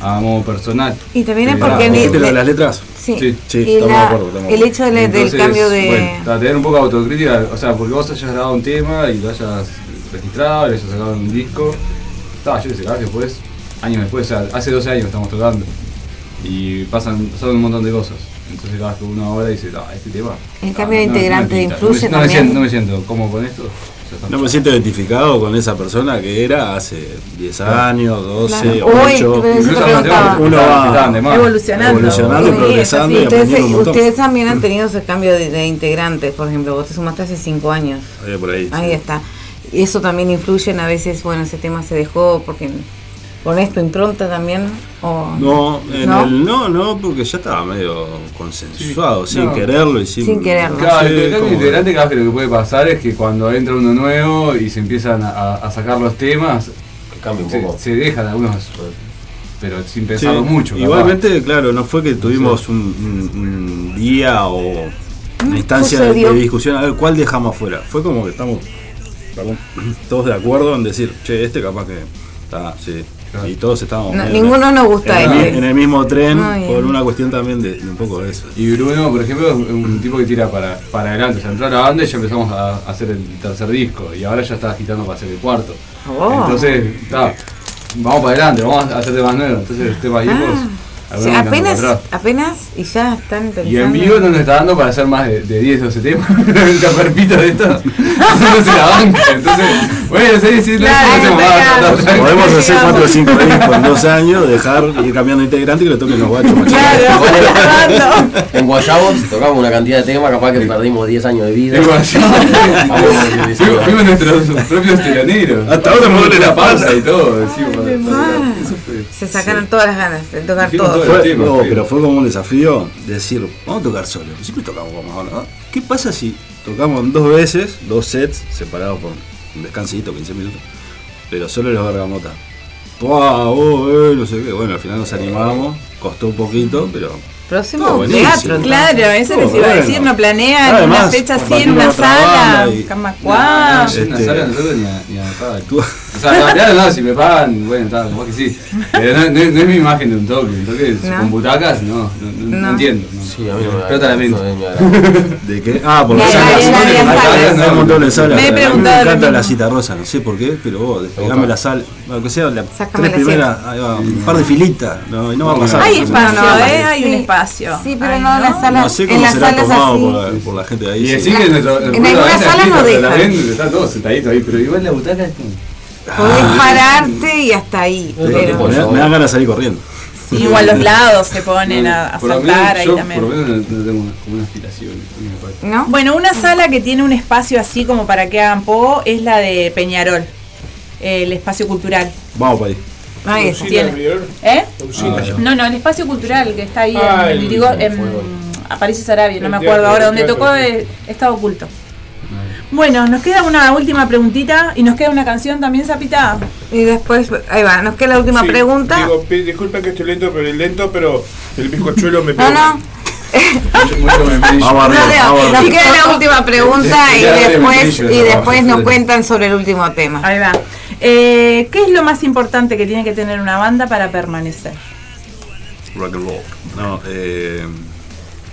a, a modo personal. Y también es Eh, porque ah, ni- ¿Dijiste lo de le- las letras? Sí, Sí, sí, y estamos de la- acuerdo, estamos el hecho de la- del cambio de... Bueno, ta, tener un poco de autocrítica, o sea, porque vos hayas grabado un tema y lo hayas registrado, y lo hayas sacado en un disco. Estaba, yo qué sé, que después, años después, o sea, hace 12 años estamos tocando. Y pasan, pasan un montón de cosas. Entonces cada vez que uno ahora dice, no, este tema. El ah, cambio de no, no integrante influye no me, no me siento, no me siento cómodo con esto. No me siento identificado con esa persona que era hace 10 años, 12, Claro. 8. Uy, pero eso Incluso te los temas preguntaba. que Uno va. Evolucionando. evolucionando, Sí, progresando y. Ustedes, un también han tenido ese cambio de, de integrantes, por ejemplo, vos te sumaste hace 5 años. Eh, por ahí. Ahí sí. está. Y eso también influye en a veces, bueno, ese tema se dejó porque con esto impronta también o No, en ¿No? el no, no, porque ya estaba medio consensuado, Sí. sin No. quererlo y sin. Sin quererlo. Claro, sé el cambio cómo- integrante que lo que puede pasar es que cuando entra uno nuevo y se empiezan a, a sacar los temas, Que cambie un se, poco. se dejan algunos, pero sin Sí, pensarlo mucho. capaz. Igualmente, claro, no fue que tuvimos un, un- un día o una instancia de, discusión a ver cuál dejamos afuera. Fue como que estamos perdón, todos de acuerdo en decir, che, este capaz que está, sí. Claro. Y todos estábamos. No, ninguno nos gusta en, el, este. en el mismo tren por una cuestión también de, de un poco de eso. Y Bruno, por ejemplo, es un tipo que tira para, para adelante. O sea, entró a la banda y ya empezamos a, a hacer el tercer disco. Y ahora ya está agitando para hacer el cuarto. Oh. Entonces, está, vamos para adelante, vamos a hacer temas nuevos. Entonces, temas viejos, Ah, o algunos sea, apenas, atrás. apenas y ya están pensando. Y en vivo no nos está dando para hacer más de, de 10, 12 temas. el caperpito de esto no se la banca. Entonces, bueno, sí, sí, no, Claro, no no. Podemos hacer 4 o 5 discos en dos años, dejar ir cambiando de integrante y que le toquen los guachos. Claro, En Guayabos tocamos una cantidad de temas, capaz que perdimos 10 años de vida. En Guayabos. Fuimos, nuestros propios teloneros. Hasta ahora me duele la pausa y todo. Se sacaron todas las ganas de tocar todo. no, pero fue como un desafío decir, vamos a tocar solo. Siempre tocamos como ahora. ¿no? ¿Qué pasa si tocamos dos veces, dos sets, separados por un descansito, 15 minutos, pero solo los bergamotas? ¡Wow! Oh, eh, no sé qué. Bueno, al final nos animamos, costó un poquito, pero. Próximo teatro, Claro, eso les iba a decir, no planean Además, una fecha así en una sala, y- Camacuá. Este- sala nosotros ni a, ni a O sea, en realidad no, si me pagan, bueno, está, capaz que sí. Pero no, no- no es mi imagen de un toque, un toque No. con butacas, no, no, no, no No. entiendo. No. Sí, a mí no me Explota la mente. ¿De qué? Ah, por Me las agradaría salas. varias Hay- un montón de salas. Me he preguntado me encanta la cita rosa, no sé por qué, pero vos despegame la sala. Bueno, que sea tres primeras, un par de filitas, no, y no va a pasar. Hay espacio, ¿eh? Hay un sí. espacio. Sí, pero no, en las salas, No sé en cómo las será salas tomado así. por la, gente de ahí. Y decir que en algunas salas no dejan. está todo sentadito ahí, pero igual la butaca es como. Podés pararte y hasta ahí. Pero me, da- me dan ganas de salir corriendo. Sí, igual los lados se ponen a, saltar ahí yo, también. Por lo menos no, no tengo una, como una aspiración. me parece. ¿no? Bueno, una sala que tiene un espacio así como para que hagan poco es la de Peñarol, el espacio cultural. Vamos para ahí. Ahí está. Usina, tiene. Miguel. ¿Eh? Ah. No, no, el espacio cultural que está ahí Ah, en, el- Irigo- en Aparicio Sarabia, no me teatro, acuerdo ahora teatro, tocó, sí. eh, está oculto. Bueno, nos queda una última preguntita y nos queda una canción también, Zapita. Y después, ahí va, nos queda la última Sí, pregunta. Digo, disculpen que estoy lento, pero lento, pero el bizcochuelo me No, pegó. no. Vamos arriba, No, Nos queda la última pregunta y después, y después nos cuentan sobre el último tema. Ahí va. Eh, ¿Qué es lo más importante que tiene que tener una banda para permanecer? Rock and roll. No, eh,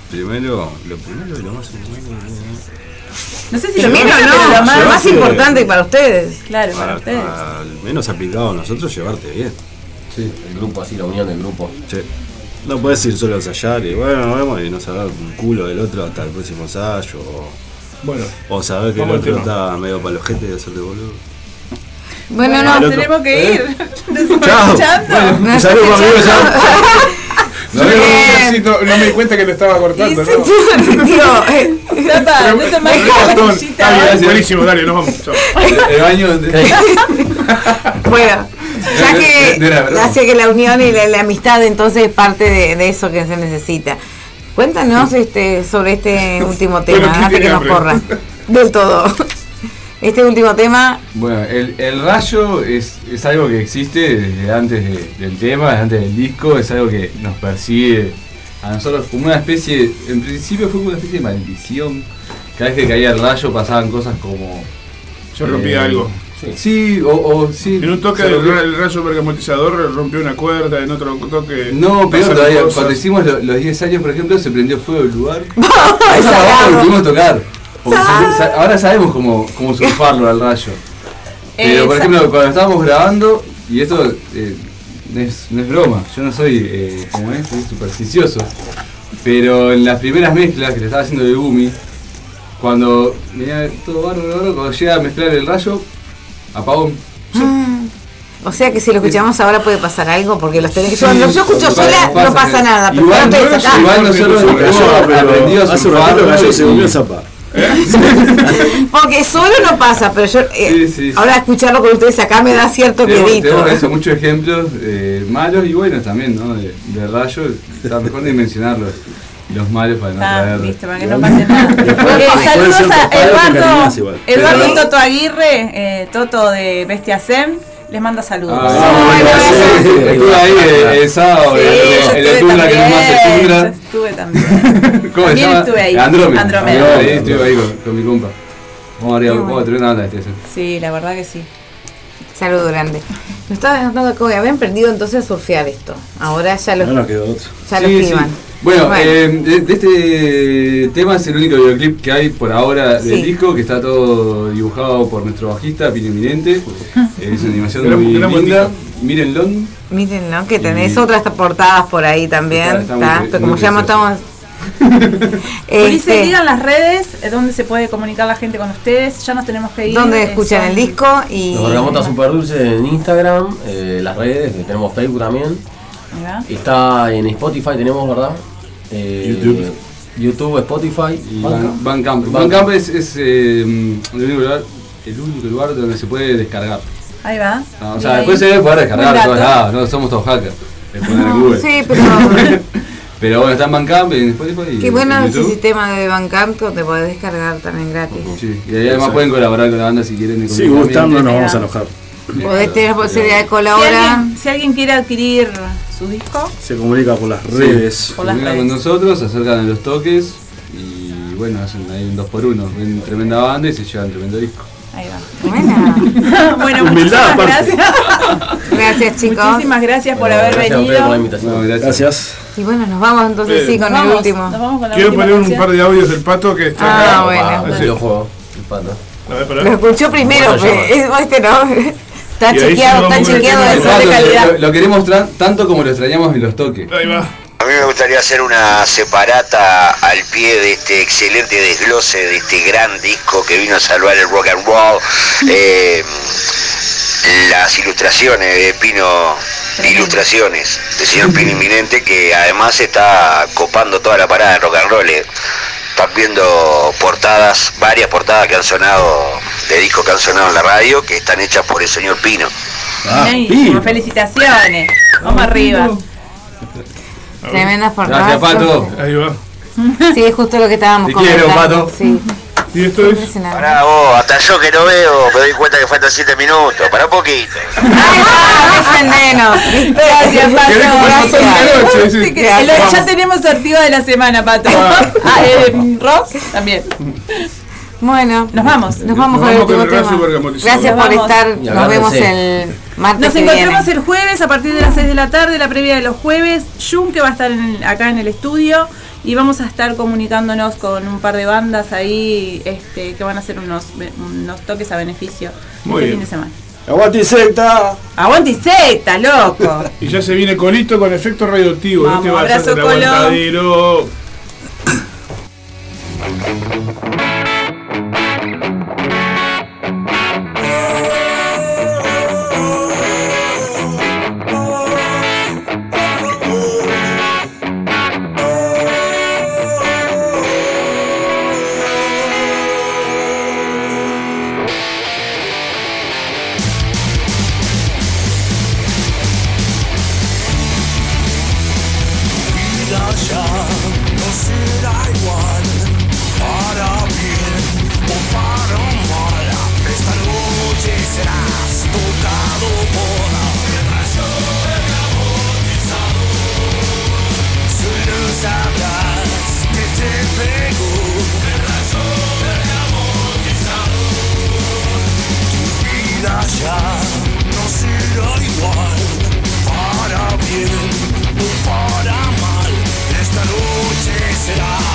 primero, lo primero y lo más importante. No sé si lo primero, no, pero lo lo más, más importante para ustedes. Claro, para Para- ustedes. Al menos aplicado a nosotros, llevarte bien. Sí, el grupo así, la unión del grupo. Sí. No puedes ir solo a ensayar y bueno, nos vemos y no saber un culo del otro hasta el próximo ensayo. O, Bueno, o saber que el otro está medio palojete y hacerte boludo. Bueno, Bueno, no, otro. Tenemos que ir. Chao. Escuchando. Bueno, saludos, amigo, No, no, sí, no, no me di cuenta que lo estaba cortando, ¿no? Tío, eh, no te manches la buenísimo, dale, nos vamos. Chao. El baño. Bueno, ya que hace que la unión y la, la amistad entonces es parte de, de eso que se necesita. Cuéntanos este sobre este último tema, Bueno, ¿quién antes que nos hambre? corra. Del todo. Este último tema, Bueno, el, el rayo es, es algo que existe desde antes de- del tema, desde antes del disco, es algo que nos persigue a nosotros como una especie, en principio fue como una especie de maldición. Cada vez que caía el rayo pasaban cosas como... Se rompía algo. Sí, o, o sí. En un toque se el, rompía- ra- el rayo bergamotizador rompió una cuerda, en otro toque. No, pero pasaron todavía, cosas. cuando hicimos lo- los 10 años, por ejemplo, se prendió fuego el lugar. Lo pudimos tocar. Porque se- sa- ahora sabemos cómo, cómo surfarlo al rayo. Pero, por ejemplo, cuando estábamos grabando, y esto eh, no, es, no es broma, yo no soy, eh, como es, soy supersticioso. Pero en las primeras mezclas que le estaba haciendo de Gumi, cuando venía todo bárbaro, bárbaro, cuando llega a mezclar el rayo, apagón. o sea que si lo escuchamos ahora puede pasar algo porque los tenés que Sí, Cuando yo escucho sola pasa, no pasa nada, pero Igual- no te igual nosotros hemos aprendido a hace un surfarlo ratito cayó, y- se volvió a zapar. Porque solo no pasa, pero yo eh, Sí, sí, sí. ahora escucharlo con ustedes acá me da cierto tenemos eso, muchos ejemplos eh, malos y buenos también, ¿no? De, de rayo, está mejor dimensionarlos. Los malos para no Ah, traer. listo, para que no pase nada. Eh, saludos de a Eduardo. Eduardo. Toto Aguirre, eh, Toto de Bestia Sem, les manda saludos. Ah, bueno, sí, sí, estuve ahí eh, el sábado, Sí, el- el estuve Tundra que no más también, el Tundra. estuve también. ¿Cómo se También llama? estuve ahí. Andrómeda. Andrómeda. Ahí estuve ahí con, con mi compa. Vamos arriba, vamos a tener una banda de este. Sí, la verdad que sí. Saludo grande. Me estaba notando que habían aprendido entonces a surfear esto. Ahora ya lo, No nos quedó otro. ya lo Sí, sí. Bueno, Bueno. eh, de, de este tema es el único videoclip que hay por ahora del Sí. disco, que está todo dibujado por nuestro bajista, Pino Eminente. Eh, es una animación Gran- muy gran linda. Mírenlo. Miren, ¿no? Que Y- tenés otras portadas por ahí también. Está- está muy ¿tá? pre- Pero muy como ya matamos. Ulises, Este, digan las redes, eh, dónde se puede comunicar la gente con ustedes. Ya nos tenemos que ir. ¿Dónde eh, escuchan el disco? Y Los Bergamotas Super Dulce en Instagram, eh, las redes, tenemos Facebook también. Está en Spotify, tenemos, ¿verdad? Eh, YouTube. YouTube, Spotify Y Bandcamp. Bandcamp es, es, eh, el, único lugar, el único lugar donde se puede descargar. Ahí va. Ah, o sea, ahí. después se debe poder descargar de todos dato. lados, no somos todos hackers. Google. Sí, pero Pero bueno, está en Bandcamp, en Spotify y qué bueno en ese sistema de Bandcamp te podés descargar también gratis. Sí, y ahí además pueden colaborar con la banda si quieren. Sí, gustando nos vamos a enojar. Podés tener posibilidad de Si colaborar. alguien, si alguien quiere adquirir su disco, Se comunica por las Sí, redes. se Por las comunican con nosotros, se acercan a los toques y bueno, hacen ahí un 2 por 1 Ven tremenda banda y se llevan tremendo disco. ahí va. Buena. bueno, Humildad, muchísimas aparte. gracias. Gracias chicos. Muchísimas gracias por Bueno, haber gracias a ustedes por la venido. invitación. No, gracias. Gracias. Y bueno, nos vamos entonces sí con Nos el vamos, último. nos vamos con la Quiero poner un canción. par de audios del pato que está Ah, acá. bueno. Ah, el Sí. videojuego, el pato. Lo escuchó primero, Vamos allá. pero es- este no. Está chequeado, está chequeado de ser calidad. Lo, lo queremos tanto como lo extrañamos en los toques. Ahí va. A mí me gustaría hacer una separata al pie de este excelente desglose de este gran disco que vino a salvar el rock and roll. Eh, las ilustraciones de Pino Ilustraciones, del señor Pino Inminente, que además está copando toda la parada de rock and roll. Están viendo portadas, varias portadas que han sonado, de discos que han sonado en la radio, que están hechas por el señor Pino. Ah, Buenísimo, Pino. felicitaciones. Vamos arriba. Tremendas Gracias, portadas. Pato. Ahí va. Sí, es justo lo que estábamos Te quiero, comentando. Pato. Sí. Y esto es. Pará vos, hasta yo que no veo me doy cuenta que faltan 7 minutos. Para un poquito. Gracias, ¿Querés comer Pato. pastel de noche? Sí. Sí, que lo- ya tenemos sortido de la semana, Pato. Ah, eh, Rox también. Bueno, Nos vamos. nos vamos Nos con el vamos último con el raso tema. Gracias Nos por estar. Nos vemos el martes Nos que encontramos viene. el jueves a partir de las 6 de la tarde, la previa de los jueves. Jun que va a estar en- acá en el estudio y vamos a estar comunicándonos con un par de bandas ahí este, que van a hacer unos, unos toques a beneficio Muy este bien. fin de semana. ¡Aguante insecta! ¡Aguante insecta, loco! Y ya se viene Colito con efecto radioactivo. Vamos, este va a ser abrazo, el Colo. aguantadero. será.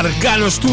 Marcano Studio.